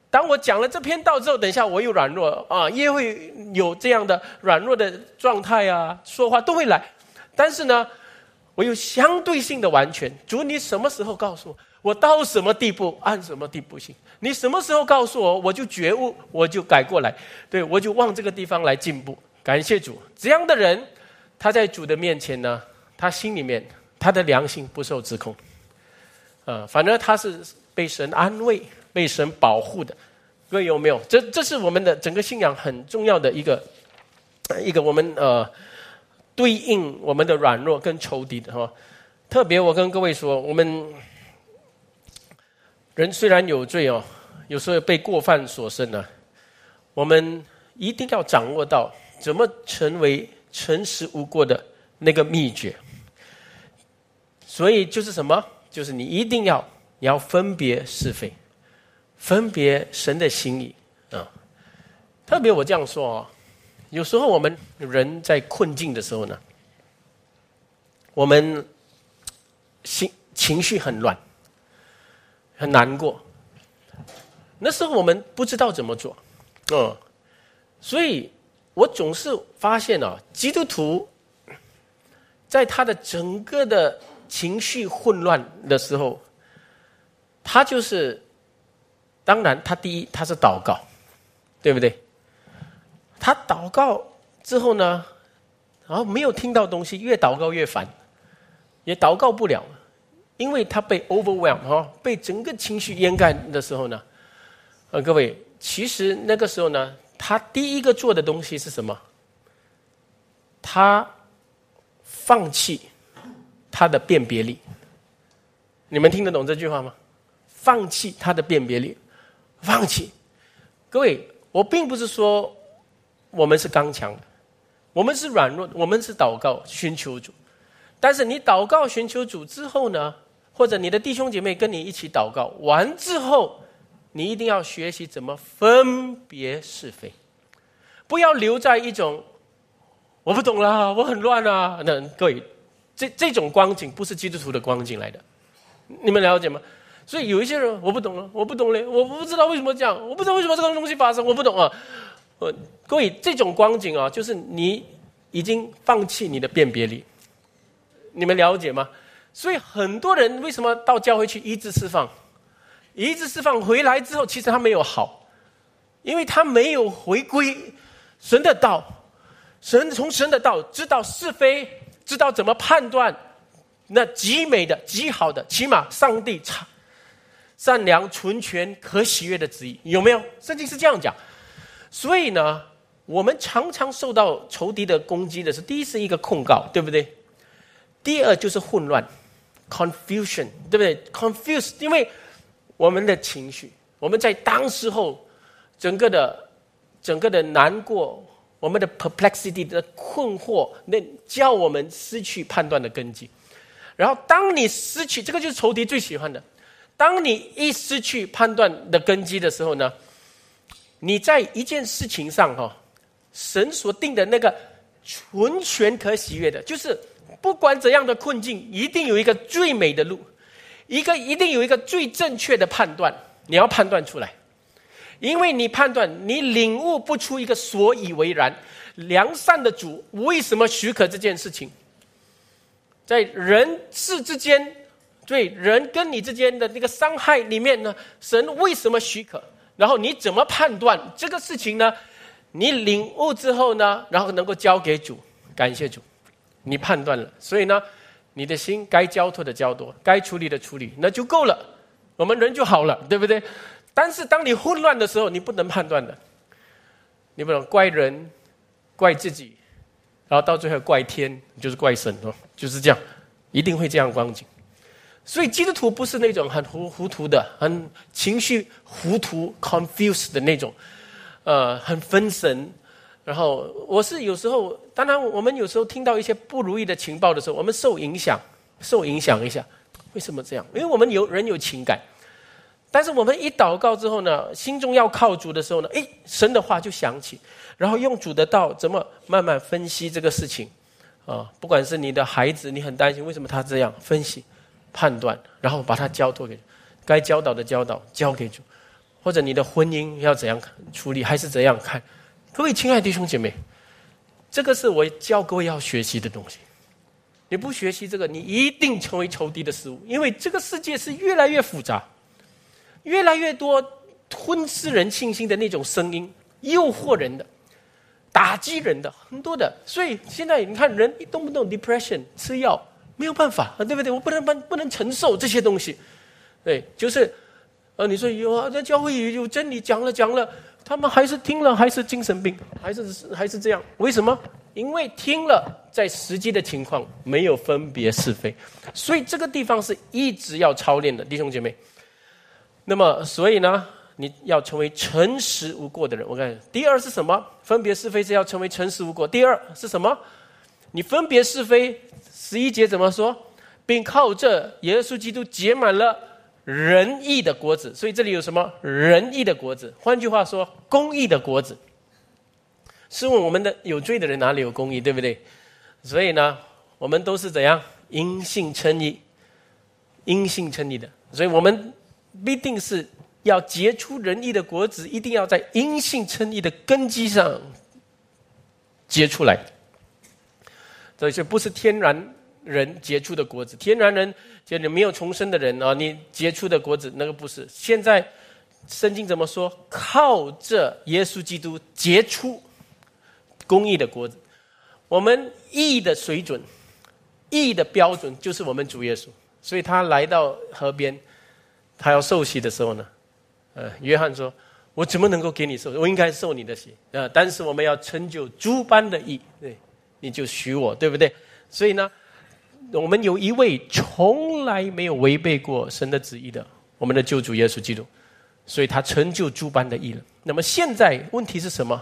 当我讲了这篇道之后，等一下我有软弱啊，也会有这样的软弱的状态啊，说话都会来。但是呢，我有相对性的完全。主，你什么时候告诉我，我到什么地步，按什么地步行？你什么时候告诉我，我就觉悟，我就改过来，对我就往这个地方来进步。感谢主，这样的人，他在主的面前呢，他心里面他的良心不受指控，啊，反正他是被神安慰。被神保护的，各位有没有？这这是我们的整个信仰很重要的一个一个我们呃对应我们的软弱跟仇敌的哈。特别我跟各位说，我们人虽然有罪哦，有时候被过犯所生呢，我们一定要掌握到怎么成为诚实无过的那个秘诀。所以就是什么？就是你一定要你要分别是非。分别神的心意啊！特别我这样说啊，有时候我们人在困境的时候呢，我们心情绪很乱，很难过。那时候我们不知道怎么做，嗯，所以我总是发现啊，基督徒在他的整个的情绪混乱的时候，他就是。当然，他第一他是祷告，对不对？他祷告之后呢，然后没有听到东西，越祷告越烦，也祷告不了，因为他被 overwhelm 哈，被整个情绪掩盖的时候呢，啊，各位，其实那个时候呢，他第一个做的东西是什么？他放弃他的辨别力。你们听得懂这句话吗？放弃他的辨别力。放弃，各位，我并不是说我们是刚强，我们是软弱，我们是祷告寻求主。但是你祷告寻求主之后呢，或者你的弟兄姐妹跟你一起祷告完之后，你一定要学习怎么分别是非，不要留在一种我不懂啦，我很乱啊。那各位，这这种光景不是基督徒的光景来的，你们了解吗？所以有一些人我不懂了，我不懂嘞，我不知道为什么这样，我不知道为什么这个东西发生，我不懂啊。呃，各位，这种光景啊，就是你已经放弃你的辨别力，你们了解吗？所以很多人为什么到教会去医治释放，医治释放回来之后，其实他没有好，因为他没有回归神的道，神从神的道知道是非，知道怎么判断那极美的、极好的，起码上帝差善良、纯全、可喜悦的旨意有没有？圣经是这样讲。所以呢，我们常常受到仇敌的攻击的是：第一是一个控告，对不对？第二就是混乱，confusion，对不对？confuse，因为我们的情绪，我们在当时候整个的整个的难过。我们的 perplexity 的困惑，那叫我们失去判断的根基。然后，当你失去这个，就是仇敌最喜欢的。当你一失去判断的根基的时候呢，你在一件事情上哈，神所定的那个纯全可喜悦的，就是不管怎样的困境，一定有一个最美的路，一个一定有一个最正确的判断，你要判断出来。因为你判断，你领悟不出一个所以为然，良善的主为什么许可这件事情？在人世之间，对人跟你之间的那个伤害里面呢，神为什么许可？然后你怎么判断这个事情呢？你领悟之后呢，然后能够交给主，感谢主，你判断了，所以呢，你的心该交托的交托，该处理的处理，那就够了，我们人就好了，对不对？但是当你混乱的时候，你不能判断的，你不能怪人，怪自己，然后到最后怪天，就是怪神哦，就是这样，一定会这样光景。所以基督徒不是那种很糊糊涂的、很情绪糊涂、confused 的那种，呃，很分神。然后我是有时候，当然我们有时候听到一些不如意的情报的时候，我们受影响，受影响一下。为什么这样？因为我们有人有情感。但是我们一祷告之后呢，心中要靠主的时候呢，诶，神的话就响起，然后用主的道怎么慢慢分析这个事情，啊，不管是你的孩子，你很担心为什么他这样分析、判断，然后把它交托给，该教导的教导交给主，或者你的婚姻要怎样处理，还是怎样看？各位亲爱的弟兄姐妹，这个是我教各位要学习的东西。你不学习这个，你一定成为仇敌的事物，因为这个世界是越来越复杂。越来越多吞噬人信心的那种声音，诱惑人的，打击人的很多的，所以现在你看人一动不动 depression 吃药没有办法，对不对？我不能不不能承受这些东西，对，就是呃，你说有啊，在教会有真理讲了讲了，他们还是听了还是精神病，还是还是这样，为什么？因为听了在实际的情况没有分别是非，所以这个地方是一直要操练的，弟兄姐妹。那么，所以呢，你要成为诚实无过的人。我看第二是什么？分别是非是要成为诚实无过。第二是什么？你分别是非，十一节怎么说？并靠这耶稣基督结满了仁义的果子。所以这里有什么仁义的果子？换句话说，公义的果子。试问我们的有罪的人哪里有公义，对不对？所以呢，我们都是怎样因信称义，因信称义的。所以我们。必定是要结出仁义的果子，一定要在因信称义的根基上结出来。所以这不是天然人结出的果子，天然人就是没有重生的人啊，你结出的果子那个不是。现在圣经怎么说？靠着耶稣基督结出公义的果子。我们义的水准、义的标准就是我们主耶稣，所以他来到河边。他要受洗的时候呢，呃，约翰说：“我怎么能够给你受？我应该受你的洗啊！但是我们要成就诸般的义，对，你就许我，对不对？所以呢，我们有一位从来没有违背过神的旨意的，我们的救主耶稣基督，所以他成就诸般的义了。那么现在问题是什么？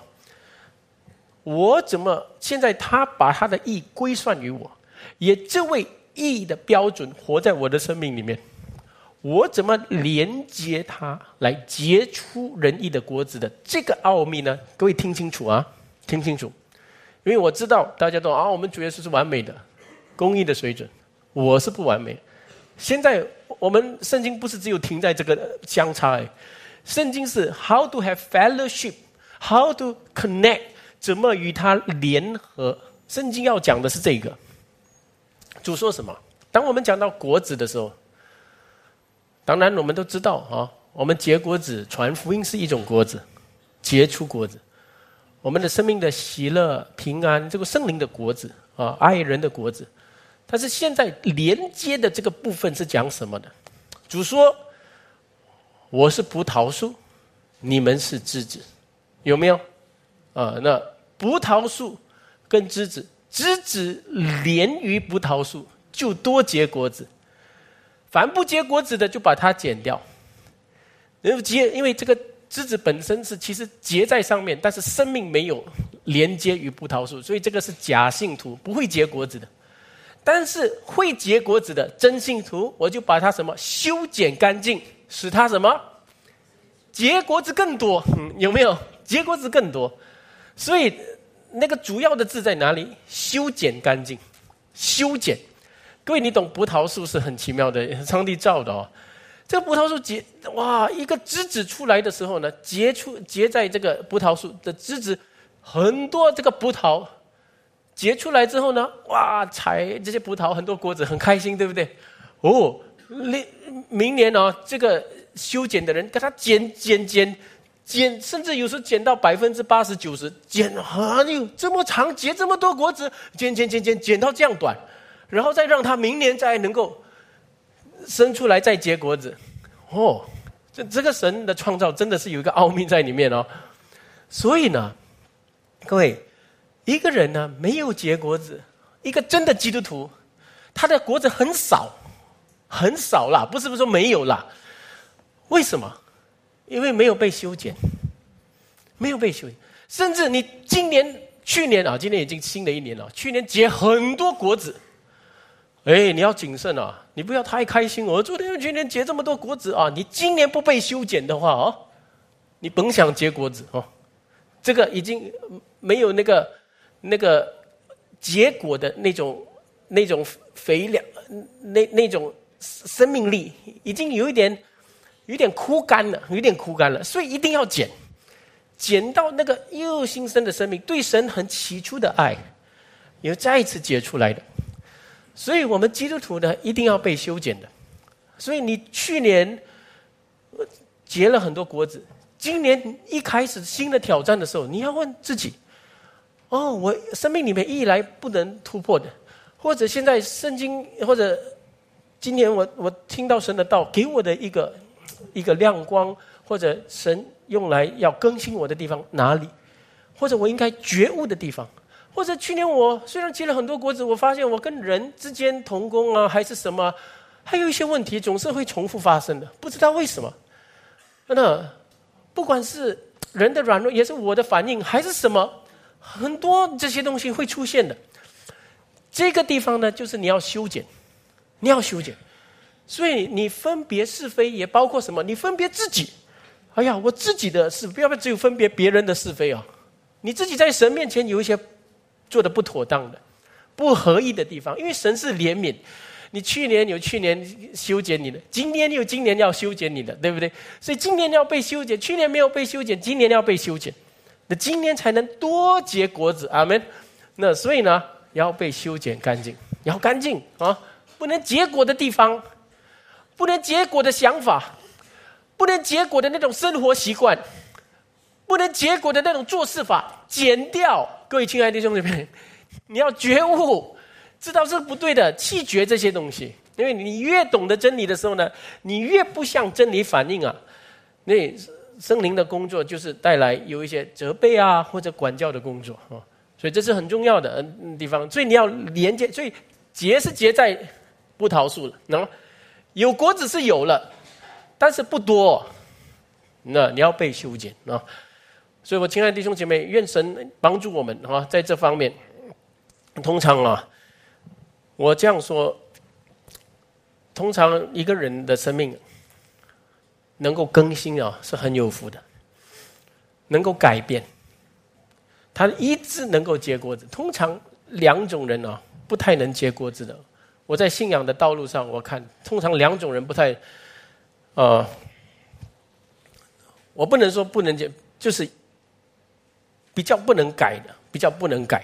我怎么现在他把他的义归算于我，也这位义的标准活在我的生命里面。”我怎么连接他来结出仁义的果子的这个奥秘呢？各位听清楚啊，听清楚，因为我知道大家都啊，我们主耶稣是完美的，公义的水准，我是不完美。现在我们圣经不是只有停在这个相差，圣经是 how to have fellowship，how to connect，怎么与他联合？圣经要讲的是这个。主说什么？当我们讲到果子的时候。当然，我们都知道啊，我们结果子传福音是一种果子，结出果子。我们的生命的喜乐、平安，这个圣灵的果子啊，爱人的果子。但是现在连接的这个部分是讲什么的？主说：“我是葡萄树，你们是枝子，有没有？啊，那葡萄树跟枝子，枝子连于葡萄树，就多结果子。凡不结果子的，就把它剪掉。因为结，因为这个枝子本身是其实结在上面，但是生命没有连接于葡萄树，所以这个是假信徒，不会结果子的。”但是会结果子的真信徒，我就把它什么修剪干净，使它什么结果子更多，有没有结果子更多？所以那个主要的字在哪里？修剪干净，修剪。各位，你懂葡萄树是很奇妙的，上帝造的哦。这个葡萄树结哇，一个枝子出来的时候呢，结出结在这个葡萄树的枝子，很多这个葡萄。结出来之后呢，哇，采这些葡萄很多果子，很开心，对不对？哦，明明年呢，这个修剪的人给他剪剪剪剪，甚至有时候剪到百分之八十九十，剪很有这么长，结这么多果子，剪剪剪剪剪到这样短，然后再让他明年再能够生出来再结果子。哦，这这个神的创造真的是有一个奥秘在里面哦。所以呢，各位。一个人呢没有结果子，一个真的基督徒，他的果子很少，很少啦，不是不是说没有啦？为什么？因为没有被修剪，没有被修剪。甚至你今年、去年啊，今年已经新的一年了，去年结很多果子，哎，你要谨慎啊，你不要太开心。我昨天今天结这么多果子啊，你今年不被修剪的话哦，你甭想结果子哦，这个已经没有那个。那个结果的那种、那种肥料、那那种生命力，已经有一点、有点枯干了，有点枯干了，所以一定要剪，剪到那个又新生的生命，对神很起初的爱，又再一次结出来的。所以我们基督徒呢，一定要被修剪的。所以你去年结了很多果子，今年一开始新的挑战的时候，你要问自己。哦，我生命里面一来不能突破的，或者现在圣经，或者今年我我听到神的道给我的一个一个亮光，或者神用来要更新我的地方哪里，或者我应该觉悟的地方，或者去年我虽然结了很多果子，我发现我跟人之间同工啊，还是什么，还有一些问题总是会重复发生的，不知道为什么。那不管是人的软弱，也是我的反应，还是什么？很多这些东西会出现的，这个地方呢，就是你要修剪，你要修剪，所以你分别是非也包括什么？你分别自己，哎呀，我自己的是不要不要只有分别别人的是非啊？你自己在神面前有一些做的不妥当的、不合意的地方，因为神是怜悯，你去年有去年修剪你的，今年有今年要修剪你的，对不对？所以今年要被修剪，去年没有被修剪，今年要被修剪。那今年才能多结果子，阿门。那所以呢，要被修剪干净，要干净啊！不能结果的地方，不能结果的想法，不能结果的那种生活习惯，不能结果的那种做事法，剪掉。各位亲爱的兄弟们，你要觉悟，知道是不对的，弃绝这些东西。因为你越懂得真理的时候呢，你越不向真理反应啊。那。森灵的工作就是带来有一些责备啊或者管教的工作啊，所以这是很重要的地方。所以你要连接，所以结是结在葡萄树了，能有果子是有了，但是不多，那你要被修剪啊。所以我亲爱的弟兄姐妹，愿神帮助我们啊，在这方面。通常啊，我这样说，通常一个人的生命。能够更新啊，是很有福的。能够改变，他一直能够结果子。通常两种人啊，不太能结果子的。我在信仰的道路上，我看通常两种人不太，呃，我不能说不能结，就是比较不能改的，比较不能改。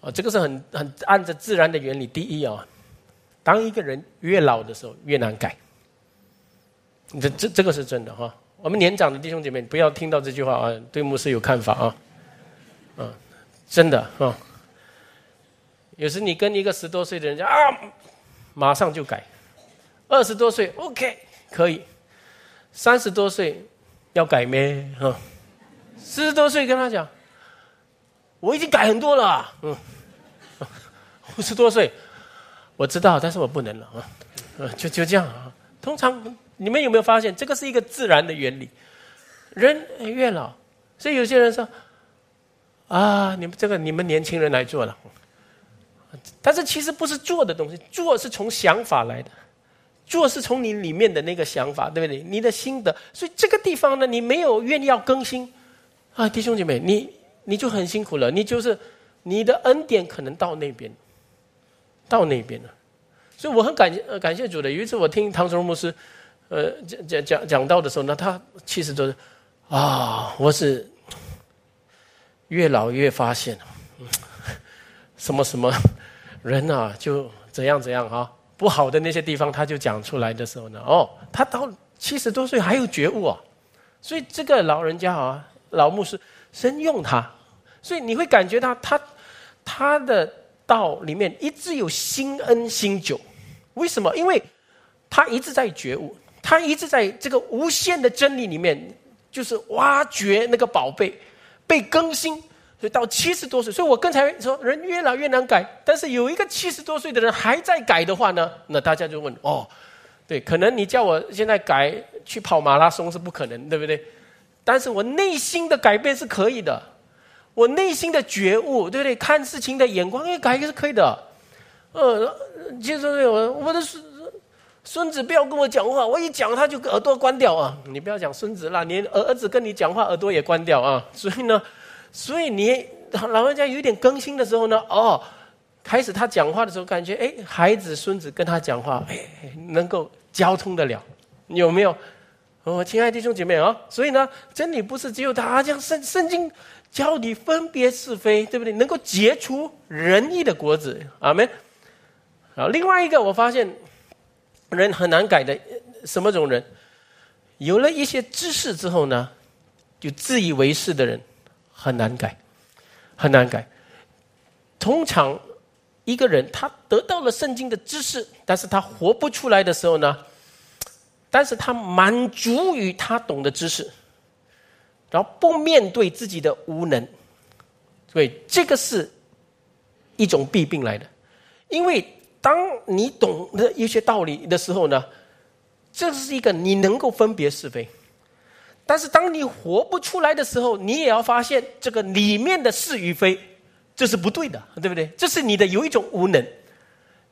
啊，这个是很很按照自然的原理。第一啊，当一个人越老的时候，越难改。这这这个是真的哈，我们年长的弟兄姐妹，不要听到这句话啊，对牧师有看法啊，啊，真的啊。有时你跟一个十多岁的人讲啊，马上就改；二十多岁 OK 可以，三十多岁要改咩？哈，四十多岁跟他讲，我已经改很多了。嗯，五十多岁我知道，但是我不能了啊。就就这样啊。通常你们有没有发现，这个是一个自然的原理？人越老，所以有些人说啊，你们这个你们年轻人来做了。但是其实不是做的东西，做是从想法来的，做是从你里面的那个想法，对不对？你的心得，所以这个地方呢，你没有愿意要更新啊，弟兄姐妹，你你就很辛苦了，你就是你的恩典可能到那边，到那边了。所以我很感谢感谢主的，有一次我听唐崇牧师呃讲讲讲讲到的时候呢，他其实都是啊，我是越老越发现什么什么。人啊，就怎样怎样哈，不好的那些地方，他就讲出来的时候呢，哦，他到七十多岁还有觉悟啊，所以这个老人家啊，老牧师深用他，所以你会感觉到他他的道里面一直有新恩新酒，为什么？因为他一直在觉悟，他一直在这个无限的真理里面，就是挖掘那个宝贝，被更新。所以到七十多岁，所以我刚才说人越老越难改。但是有一个七十多岁的人还在改的话呢，那大家就问：哦，对，可能你叫我现在改去跑马拉松是不可能，对不对？但是我内心的改变是可以的，我内心的觉悟，对不对？看事情的眼光，也改也是可以的。呃，其实我我的孙孙子不要跟我讲话，我一讲他就耳朵关掉啊！你不要讲孙子了，连儿子跟你讲话耳朵也关掉啊！所以呢。所以你老人家有点更新的时候呢，哦，开始他讲话的时候，感觉哎，孩子孙子跟他讲话，哎，能够交通得了，有没有？哦，亲爱的弟兄姐妹啊，所以呢，真理不是只有他这样圣圣经教你分别是非，对不对？能够结出仁义的果子，阿门。啊，另外一个我发现人很难改的，什么种人？有了一些知识之后呢，就自以为是的人。很难改，很难改。通常一个人他得到了圣经的知识，但是他活不出来的时候呢，但是他满足于他懂的知识，然后不面对自己的无能，所以，这个是一种弊病来的。因为当你懂得一些道理的时候呢，这是一个你能够分别是非。但是当你活不出来的时候，你也要发现这个里面的是与非，这是不对的，对不对？这是你的有一种无能，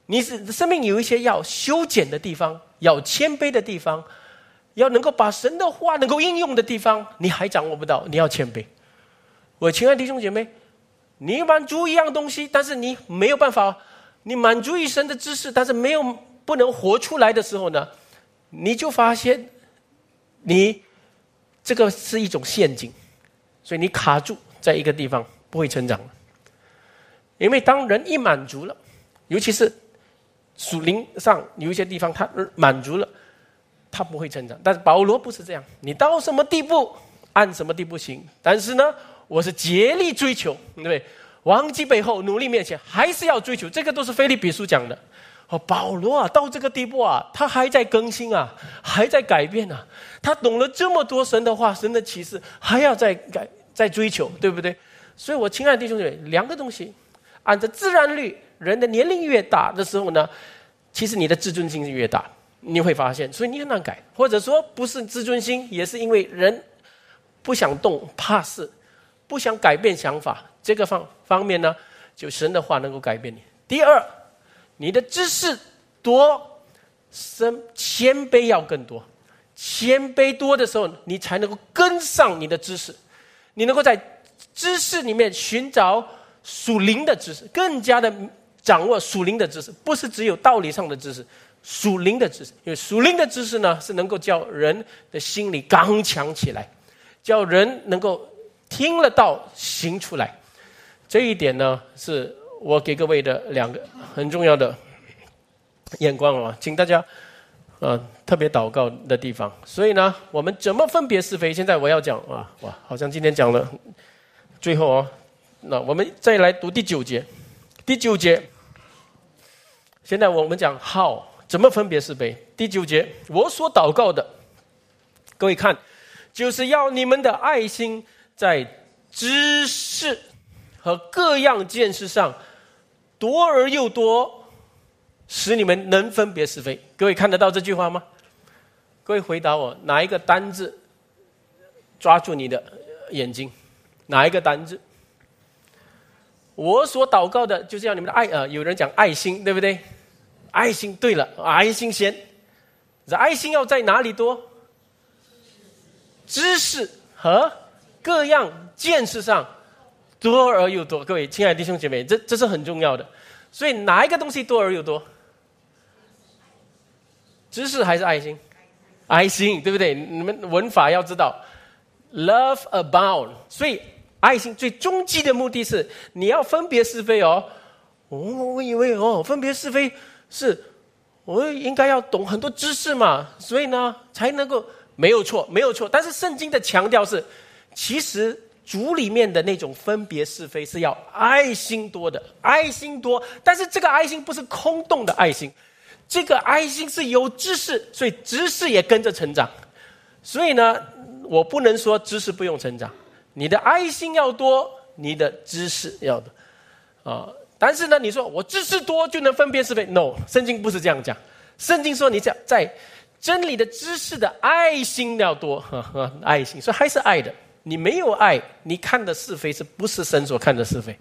你是生命有一些要修剪的地方，要谦卑的地方，要能够把神的话能够应用的地方，你还掌握不到，你要谦卑。我亲爱的弟兄姐妹，你满足一样东西，但是你没有办法，你满足于神的知识，但是没有不能活出来的时候呢，你就发现你。这个是一种陷阱，所以你卡住在一个地方不会成长。因为当人一满足了，尤其是属灵上有一些地方他满足了，他不会成长。但是保罗不是这样，你到什么地步按什么地步行。但是呢，我是竭力追求，对不对？忘记背后，努力面前，还是要追求。这个都是菲利比书讲的。哦，保罗啊，到这个地步啊，他还在更新啊，还在改变啊。他懂了这么多神的话、神的启示，还要再改、再追求，对不对？所以，我亲爱的弟兄姐妹，两个东西，按照自然律，人的年龄越大的时候呢，其实你的自尊心是越大，你会发现，所以你很难改，或者说不是自尊心，也是因为人不想动、怕事，不想改变想法，这个方方面呢，就神的话能够改变你。第二。你的知识多，深谦卑要更多。谦卑多的时候，你才能够跟上你的知识。你能够在知识里面寻找属灵的知识，更加的掌握属灵的知识，不是只有道理上的知识，属灵的知识。因为属灵的知识呢，是能够叫人的心里刚强起来，叫人能够听了道行出来。这一点呢，是。我给各位的两个很重要的眼光啊，请大家呃，特别祷告的地方。所以呢，我们怎么分别是非？现在我要讲啊，哇，好像今天讲了最后哦。那我们再来读第九节，第九节。现在我们讲 how 怎么分别是非？第九节，我所祷告的，各位看，就是要你们的爱心在知识和各样见识上多而又多，使你们能分别是非。各位看得到这句话吗？各位回答我，哪一个单字抓住你的眼睛？哪一个单字？我所祷告的，就是要你们的爱呃，有人讲爱心，对不对？爱心，对了，爱心先。这爱心要在哪里多？知识和各样见识上多而又多。各位亲爱的弟兄姐妹，这这是很重要的。所以哪一个东西多而又多？知识还是爱心？爱心，对不对？你们文法要知道，love abound。所以。爱心最终极的目的是你要分别是非哦。哦，我以为哦，分别是非是，我应该要懂很多知识嘛，所以呢才能够没有错，没有错。但是圣经的强调是，其实主里面的那种分别是非是要爱心多的，爱心多。但是这个爱心不是空洞的爱心，这个爱心是有知识，所以知识也跟着成长。所以呢，我不能说知识不用成长。你的爱心要多，你的知识要多啊。但是呢，你说我知识多就能分辨是非？No，圣经不是这样讲。圣经说你讲在真理的知识的爱心要多，爱心，所以还是爱的。你没有爱，你看的是非是不是神所看的是非？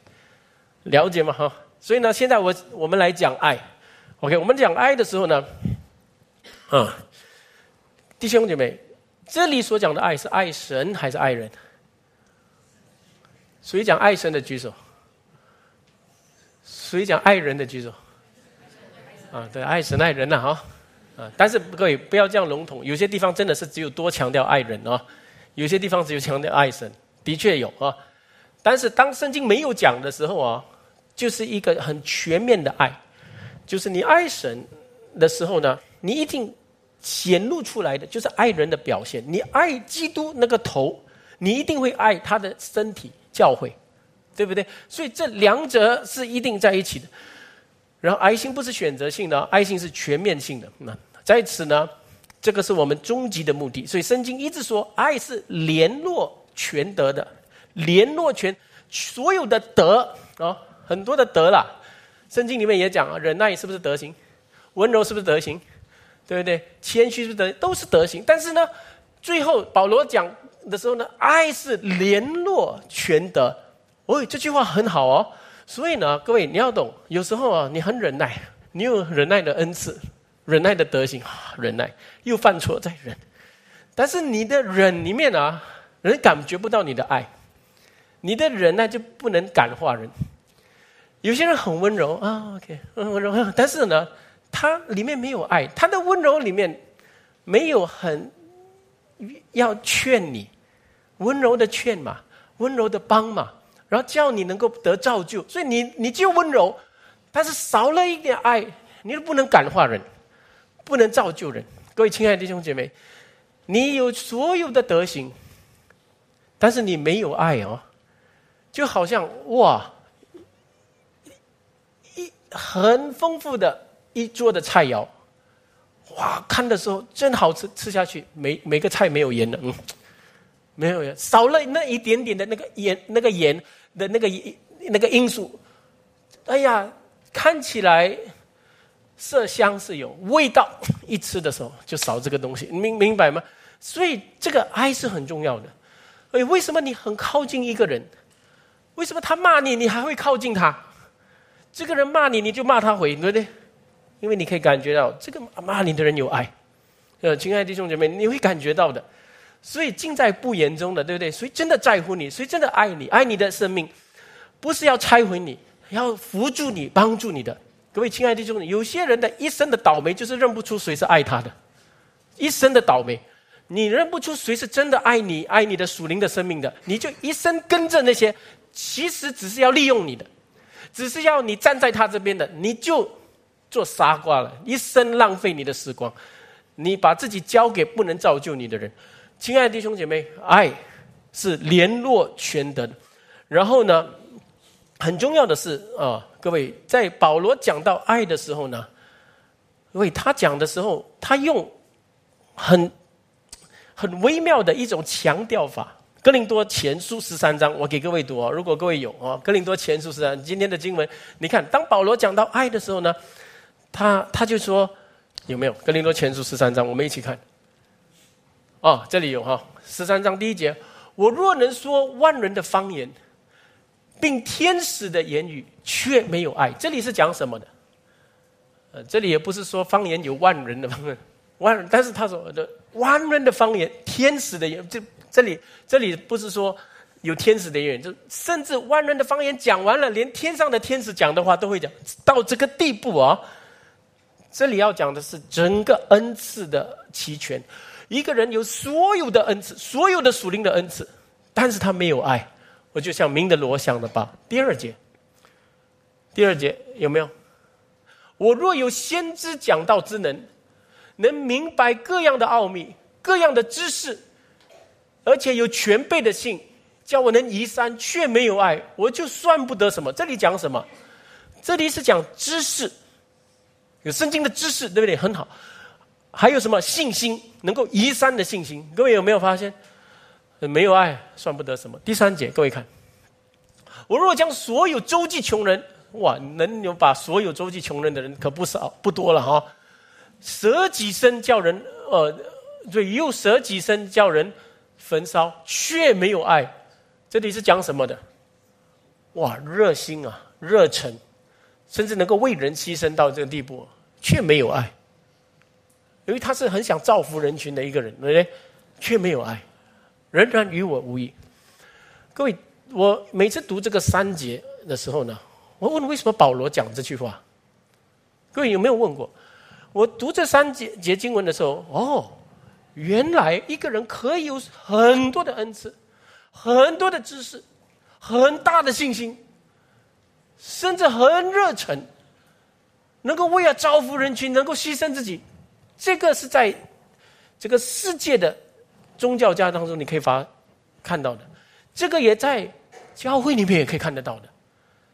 了解吗？哈。所以呢，现在我我们来讲爱。OK，我们讲爱的时候呢，啊，弟兄姐妹，这里所讲的爱是爱神还是爱人？谁讲爱神的举手？谁讲爱人的举手？啊，对，爱神爱人呐，哈，啊，但是各位不要这样笼统，有些地方真的是只有多强调爱人啊，有些地方只有强调爱神，的确有啊，但是当圣经没有讲的时候啊，就是一个很全面的爱，就是你爱神的时候呢，你一定显露出来的就是爱人的表现，你爱基督那个头，你一定会爱他的身体。教会，对不对？所以这两者是一定在一起的。然后爱心不是选择性的，爱心是全面性的。那在此呢，这个是我们终极的目的。所以圣经一直说，爱是联络全德的，联络全所有的德啊，很多的德啦。圣经里面也讲啊，忍耐是不是德行？温柔是不是德行？对不对？谦虚是不是德？都是德行。但是呢，最后保罗讲。的时候呢，爱是联络全德。哦，这句话很好哦。所以呢，各位你要懂，有时候啊，你很忍耐，你有忍耐的恩赐，忍耐的德行，忍耐又犯错再忍。但是你的忍里面啊，人感觉不到你的爱，你的忍耐就不能感化人。有些人很温柔啊，OK，很温柔，但是呢，他里面没有爱，他的温柔里面没有很。要劝你，温柔的劝嘛，温柔的帮嘛，然后叫你能够得造就。所以你你就温柔，但是少了一点爱，你都不能感化人，不能造就人。各位亲爱的弟兄姐妹，你有所有的德行，但是你没有爱哦，就好像哇，一很丰富的一桌的菜肴。哇，看的时候真好吃，吃下去每每个菜没有盐的，嗯，没有，少了那一点点的那个盐，那个盐的那个那个因素。哎呀，看起来色香是有味道，一吃的时候就少这个东西，明明白吗？所以这个爱是很重要的。哎，为什么你很靠近一个人？为什么他骂你，你还会靠近他？这个人骂你，你就骂他回，对不对？因为你可以感觉到这个骂你的人有爱，呃，亲爱的弟兄姐妹，你会感觉到的。所以尽在不言中的，对不对？谁真的在乎你？谁真的爱你？爱你的生命，不是要拆毁你，要扶助你、帮助你的。各位亲爱的弟兄，有些人的一生的倒霉，就是认不出谁是爱他的，一生的倒霉，你认不出谁是真的爱你、爱你的属灵的生命的，你就一生跟着那些，其实只是要利用你的，只是要你站在他这边的，你就。做傻瓜了，一生浪费你的时光，你把自己交给不能造就你的人。亲爱的弟兄姐妹，爱是联络全德。然后呢，很重要的是啊，各位在保罗讲到爱的时候呢，因为他讲的时候，他用很很微妙的一种强调法。哥林多前书十三章，我给各位读啊。如果各位有啊，哥林多前书十三，今天的经文，你看，当保罗讲到爱的时候呢，他他就说有没有哥林多前书十三章？我们一起看。哦，这里有哈，十三章第一节，我若能说万人的方言，并天使的言语，却没有爱，这里是讲什么的？呃，这里也不是说方言有万人的方言，万人，但是他说的万人的方言，天使的言，这。这里，这里不是说有天使的言语，就甚至万人的方言讲完了，连天上的天使讲的话都会讲到这个地步啊！这里要讲的是整个恩赐的齐全，一个人有所有的恩赐，所有的属灵的恩赐，但是他没有爱，我就像明的罗想的吧。第二节，第二节有没有？我若有先知讲道之能，能明白各样的奥秘，各样的知识。而且有全备的信，叫我能移山，却没有爱，我就算不得什么。这里讲什么？这里是讲知识，有圣经的知识，对不对？很好。还有什么信心？能够移山的信心。各位有没有发现？没有爱，算不得什么。第三节，各位看，我若将所有周济穷人，哇，能有把所有周济穷人的人可不少，不多了哈。舍己身叫人，呃，对，又舍己身叫人。焚烧却没有爱，这里是讲什么的？哇，热心啊，热忱，甚至能够为人牺牲到这个地步，却没有爱。因为他是很想造福人群的一个人，对不对？却没有爱，仍然与我无异。各位，我每次读这个三节的时候呢，我问为什么保罗讲这句话？各位有没有问过？我读这三节节经文的时候，哦。原来一个人可以有很多的恩赐，很多的知识，很大的信心，甚至很热忱，能够为了造福人群，能够牺牲自己。这个是在这个世界的宗教家当中你可以发看到的，这个也在教会里面也可以看得到的，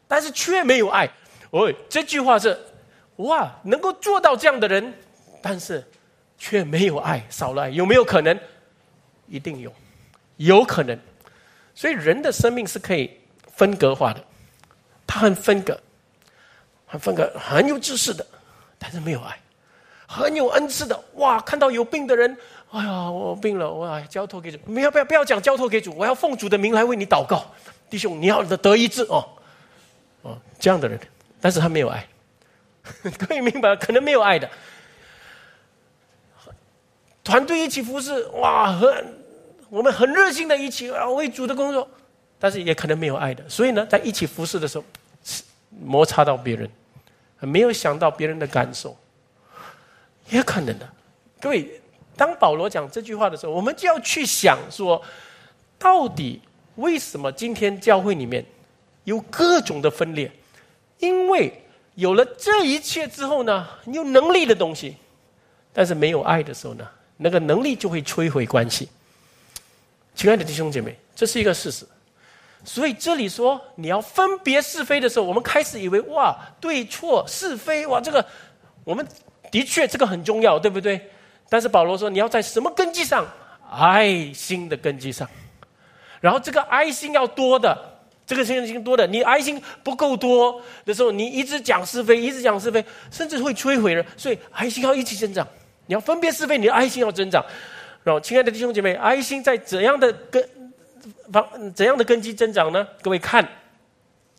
但是却没有爱。哦，这句话是哇，能够做到这样的人，但是。却没有爱，少了爱，有没有可能？一定有，有可能。所以人的生命是可以分隔化的，他很分隔，很分隔，很有知识的，但是没有爱；很有恩赐的，哇，看到有病的人，哎呀，我病了，我交托给主，不要不要不要讲交托给主，我要奉主的名来为你祷告，弟兄，你要得医治哦，哦，这样的人，但是他没有爱，可以明白，可能没有爱的。团队一起服侍，哇，很我们很热心的一起啊为主的工作，但是也可能没有爱的，所以呢，在一起服侍的时候，摩擦到别人，没有想到别人的感受，也可能的。各位，当保罗讲这句话的时候，我们就要去想说，到底为什么今天教会里面有各种的分裂？因为有了这一切之后呢，有能力的东西，但是没有爱的时候呢？那个能力就会摧毁关系，亲爱的弟兄姐妹，这是一个事实。所以这里说你要分别是非的时候，我们开始以为哇，对错是非哇，这个我们的确这个很重要，对不对？但是保罗说你要在什么根基上？爱心的根基上。然后这个爱心要多的，这个信心多的，你爱心不够多的时候，你一直讲是非，一直讲是非，甚至会摧毁人。所以爱心要一起增长。你要分别是非，你的爱心要增长。然后，亲爱的弟兄姐妹，爱心在怎样的根怎样的根基增长呢？各位看，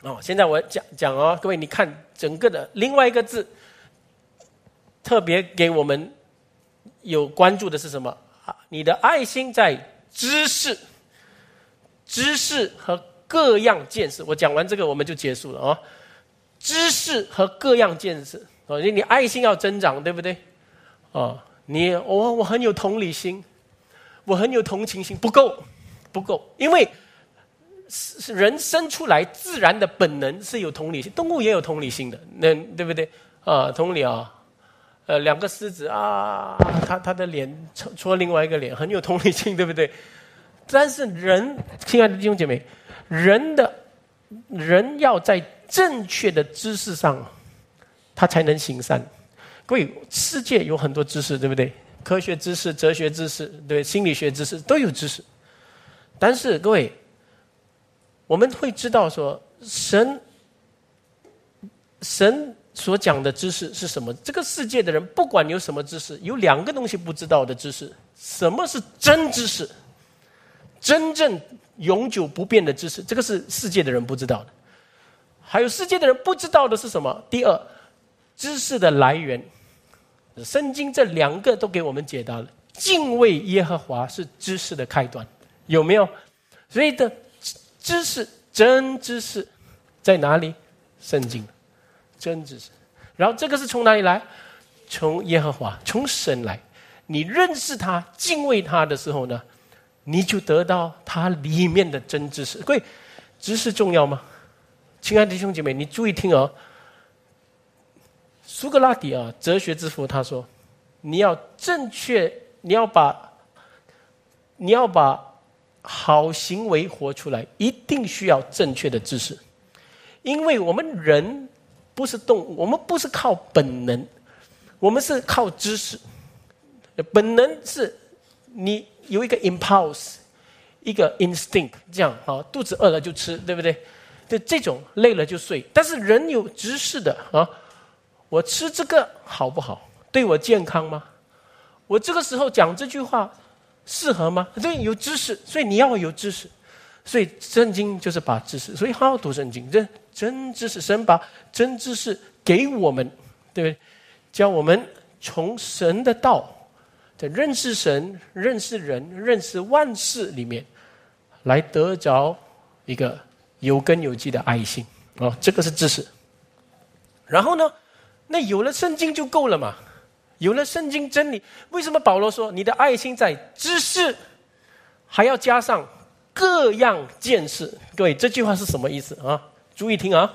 哦，现在我讲讲哦，各位你看整个的另外一个字，特别给我们有关注的是什么？啊，你的爱心在知识、知识和各样见识。我讲完这个，我们就结束了啊。知识和各样见识，哦，你爱心要增长，对不对？啊，你我我很有同理心，我很有同情心，不够，不够，因为是人生出来自然的本能是有同理心，动物也有同理心的，那对不对？啊，同理啊，呃，两个狮子啊，他他的脸戳戳另外一个脸，很有同理心，对不对？但是人，亲爱的弟兄姐妹，人的人要在正确的知识上，他才能行善。各位，世界有很多知识，对不对？科学知识、哲学知识、对心理学知识都有知识。但是各位，我们会知道说，神神。所讲的知识是什么？这个世界的人不管有什么知识，有两个东西不知道的知识：什么是真知识？真正永久不变的知识，这个是世界的人不知道的。还有世界的人不知道的是什么？第二，知识的来源。圣经这两个都给我们解答了。敬畏耶和华是知识的开端，有没有？所以的知识，真知识在哪里？圣经。真知识，然后这个是从哪里来？从耶和华，从神来。你认识他、敬畏他的时候呢，你就得到他里面的真知识。各位，知识重要吗？亲爱的弟兄姐妹，你注意听哦。苏格拉底啊，哲学之父，他说：“你要正确，你要把，你要把好行为活出来，一定需要正确的知识，因为我们人。”不是动物，我们不是靠本能，我们是靠知识。本能是你有一个 impulse，一个 instinct，这样啊，肚子饿了就吃，对不对？就这种累了就睡。但是人有知识的啊，我吃这个好不好？对我健康吗？我这个时候讲这句话适合吗？对有知识，所以你要有知识。所以圣经就是把知识，所以好好读圣经。这真知识，神把真知识给我们，对不对？教我们从神的道，在认识神、认识人、认识万事里面，来得着一个有根有基的爱心啊！这个是知识。然后呢，那有了圣经就够了嘛？有了圣经真理，为什么保罗说你的爱心在知识，还要加上？各样见识，各位，这句话是什么意思啊？注意听啊！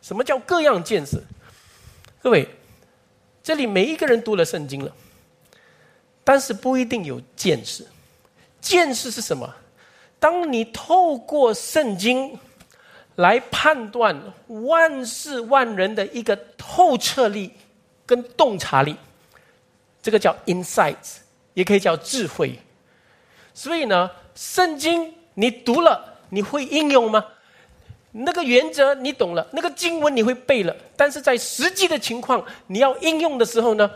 什么叫各样见识？各位，这里每一个人读了圣经了，但是不一定有见识。见识是什么？当你透过圣经来判断万事万人的一个透彻力跟洞察力，这个叫 insights，也可以叫智慧。所以呢，圣经。你读了，你会应用吗？那个原则你懂了，那个经文你会背了，但是在实际的情况，你要应用的时候呢，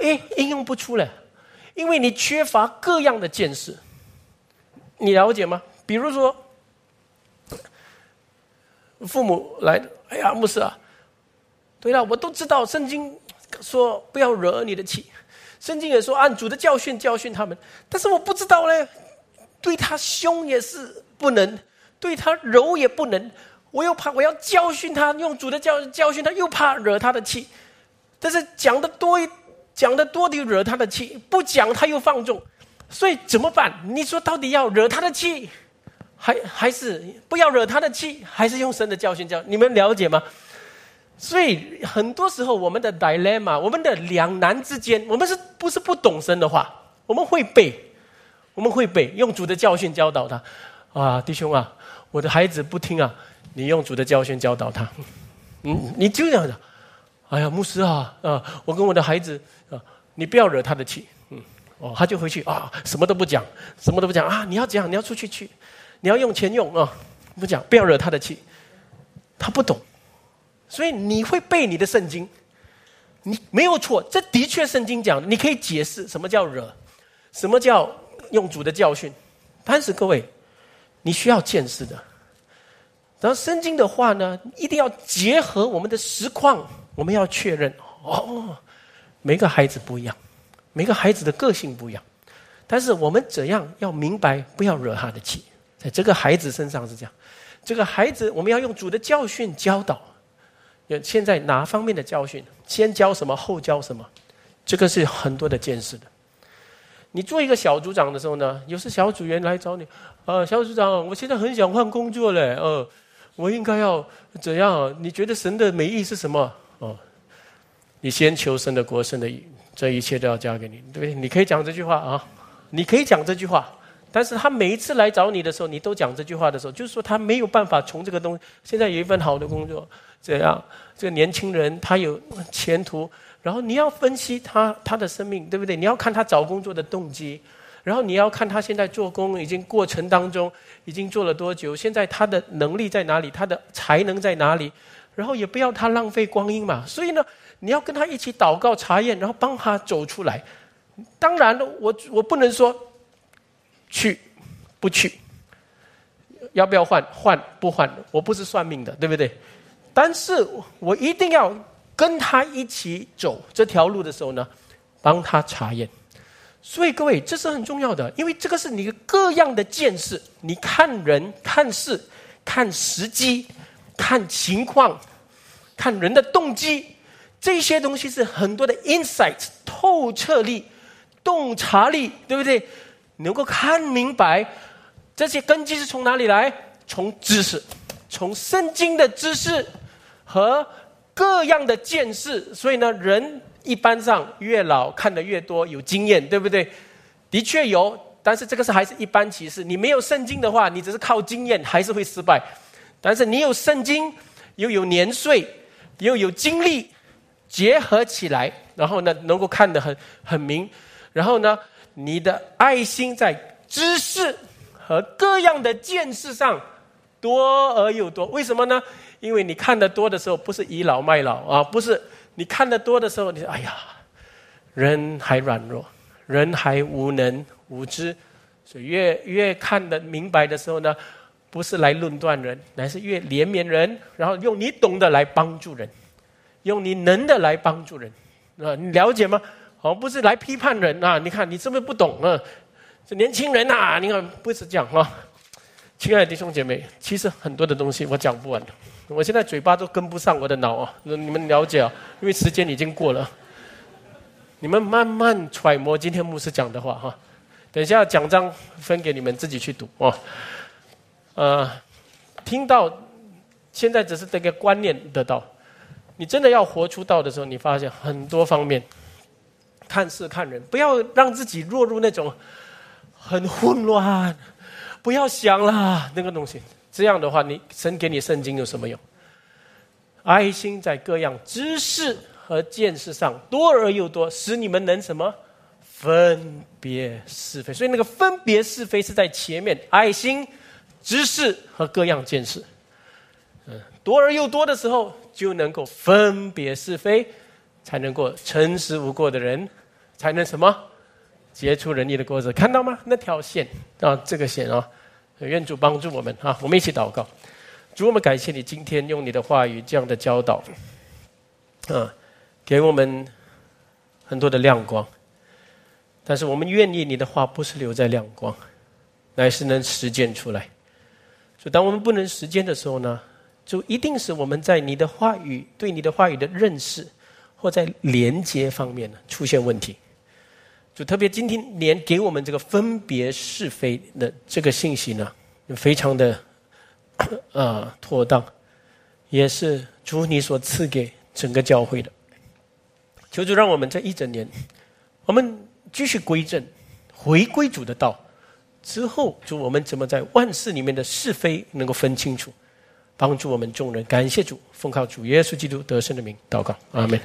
哎，应用不出来，因为你缺乏各样的见识。你了解吗？比如说，父母来，哎呀，牧师啊，对了，我都知道圣经说不要惹你的气，圣经也说按主的教训教训他们，但是我不知道嘞。对他凶也是不能，对他柔也不能。我又怕我要教训他，用主的教教训他，又怕惹他的气。但是讲的多，讲的多的惹他的气；不讲他又放纵。所以怎么办？你说到底要惹他的气，还还是不要惹他的气？还是用神的教训教？你们了解吗？所以很多时候我们的 dilemma，我们的两难之间，我们是不是不懂神的话？我们会背。我们会背用主的教训教导他，啊，弟兄啊，我的孩子不听啊，你用主的教训教导他，嗯，你就这样的，哎呀，牧师啊，啊，我跟我的孩子啊，你不要惹他的气，嗯，哦，他就回去啊，什么都不讲，什么都不讲啊，你要讲，你要出去去，你要用钱用啊，不讲，不要惹他的气，他不懂，所以你会背你的圣经，你没有错，这的确圣经讲，你可以解释什么叫惹，什么叫。用主的教训，但是各位，你需要见识的。然后圣经的话呢，一定要结合我们的实况，我们要确认哦，每个孩子不一样，每个孩子的个性不一样。但是我们怎样要明白，不要惹他的气，在这个孩子身上是这样。这个孩子，我们要用主的教训教导。现在哪方面的教训？先教什么，后教什么？这个是很多的见识的。你做一个小组长的时候呢，有时小组员来找你，呃，小组长，我现在很想换工作嘞，呃，我应该要怎样？你觉得神的美意是什么？哦，你先求神的国，神的意这一切都要交给你，对不对？你可以讲这句话啊，你可以讲这句话。但是他每一次来找你的时候，你都讲这句话的时候，就是说他没有办法从这个东西。现在有一份好的工作，这样这个年轻人他有前途，然后你要分析他他的生命，对不对？你要看他找工作的动机，然后你要看他现在做工已经过程当中已经做了多久，现在他的能力在哪里，他的才能在哪里，然后也不要他浪费光阴嘛。所以呢，你要跟他一起祷告查验，然后帮他走出来。当然了，我我不能说。去，不去？要不要换？换不换？我不是算命的，对不对？但是我一定要跟他一起走这条路的时候呢，帮他查验。所以各位，这是很重要的，因为这个是你各样的见识。你看人、看事、看时机、看情况、看人的动机，这些东西是很多的 insight 透彻力、洞察力，对不对？能够看明白这些根基是从哪里来？从知识，从圣经的知识和各样的见识。所以呢，人一般上越老看得越多，有经验，对不对？的确有，但是这个是还是一般歧视。你没有圣经的话，你只是靠经验，还是会失败。但是你有圣经，又有年岁，又有经历，结合起来，然后呢，能够看得很很明。然后呢？你的爱心在知识和各样的见识上多而又多，为什么呢？因为你看得多的时候，不是倚老卖老啊，不是你看得多的时候，你说哎呀，人还软弱，人还无能无知，所以越越看得明白的时候呢，不是来论断人，乃是越怜悯人，然后用你懂得来帮助人，用你能的来帮助人，啊，你了解吗？哦，不是来批判人啊！你看，你是不是不懂啊？这年轻人呐，你看不是讲啊。亲爱的弟兄姐妹，其实很多的东西我讲不完的，我现在嘴巴都跟不上我的脑啊。你们了解啊？因为时间已经过了，你们慢慢揣摩今天牧师讲的话哈。等一下奖章分给你们自己去读哦。呃，听到现在只是这个观念得到，你真的要活出道的时候，你发现很多方面。看事看人，不要让自己落入那种很混乱，不要想了那个东西。这样的话，你神给你圣经有什么用？爱心在各样知识和见识上多而又多，使你们能什么分别是非。所以那个分别是非是在前面，爱心、知识和各样见识，嗯，多而又多的时候，就能够分别是非。才能够诚实无过的人，才能什么结出仁义的果子？看到吗？那条线啊，这个线啊，愿主帮助我们啊！我们一起祷告，主，我们感谢你今天用你的话语这样的教导，啊，给我们很多的亮光。但是我们愿意你的话不是留在亮光，乃是能实践出来。所以当我们不能实践的时候呢，就一定是我们在你的话语对你的话语的认识。或在连接方面呢出现问题，就特别今天连给我们这个分别是非的这个信息呢，非常的呃妥当，也是主你所赐给整个教会的。求主让我们这一整年，我们继续归正，回归主的道之后，就我们怎么在万事里面的是非能够分清楚，帮助我们众人。感谢主，奉靠主耶稣基督得胜的名祷告，阿门。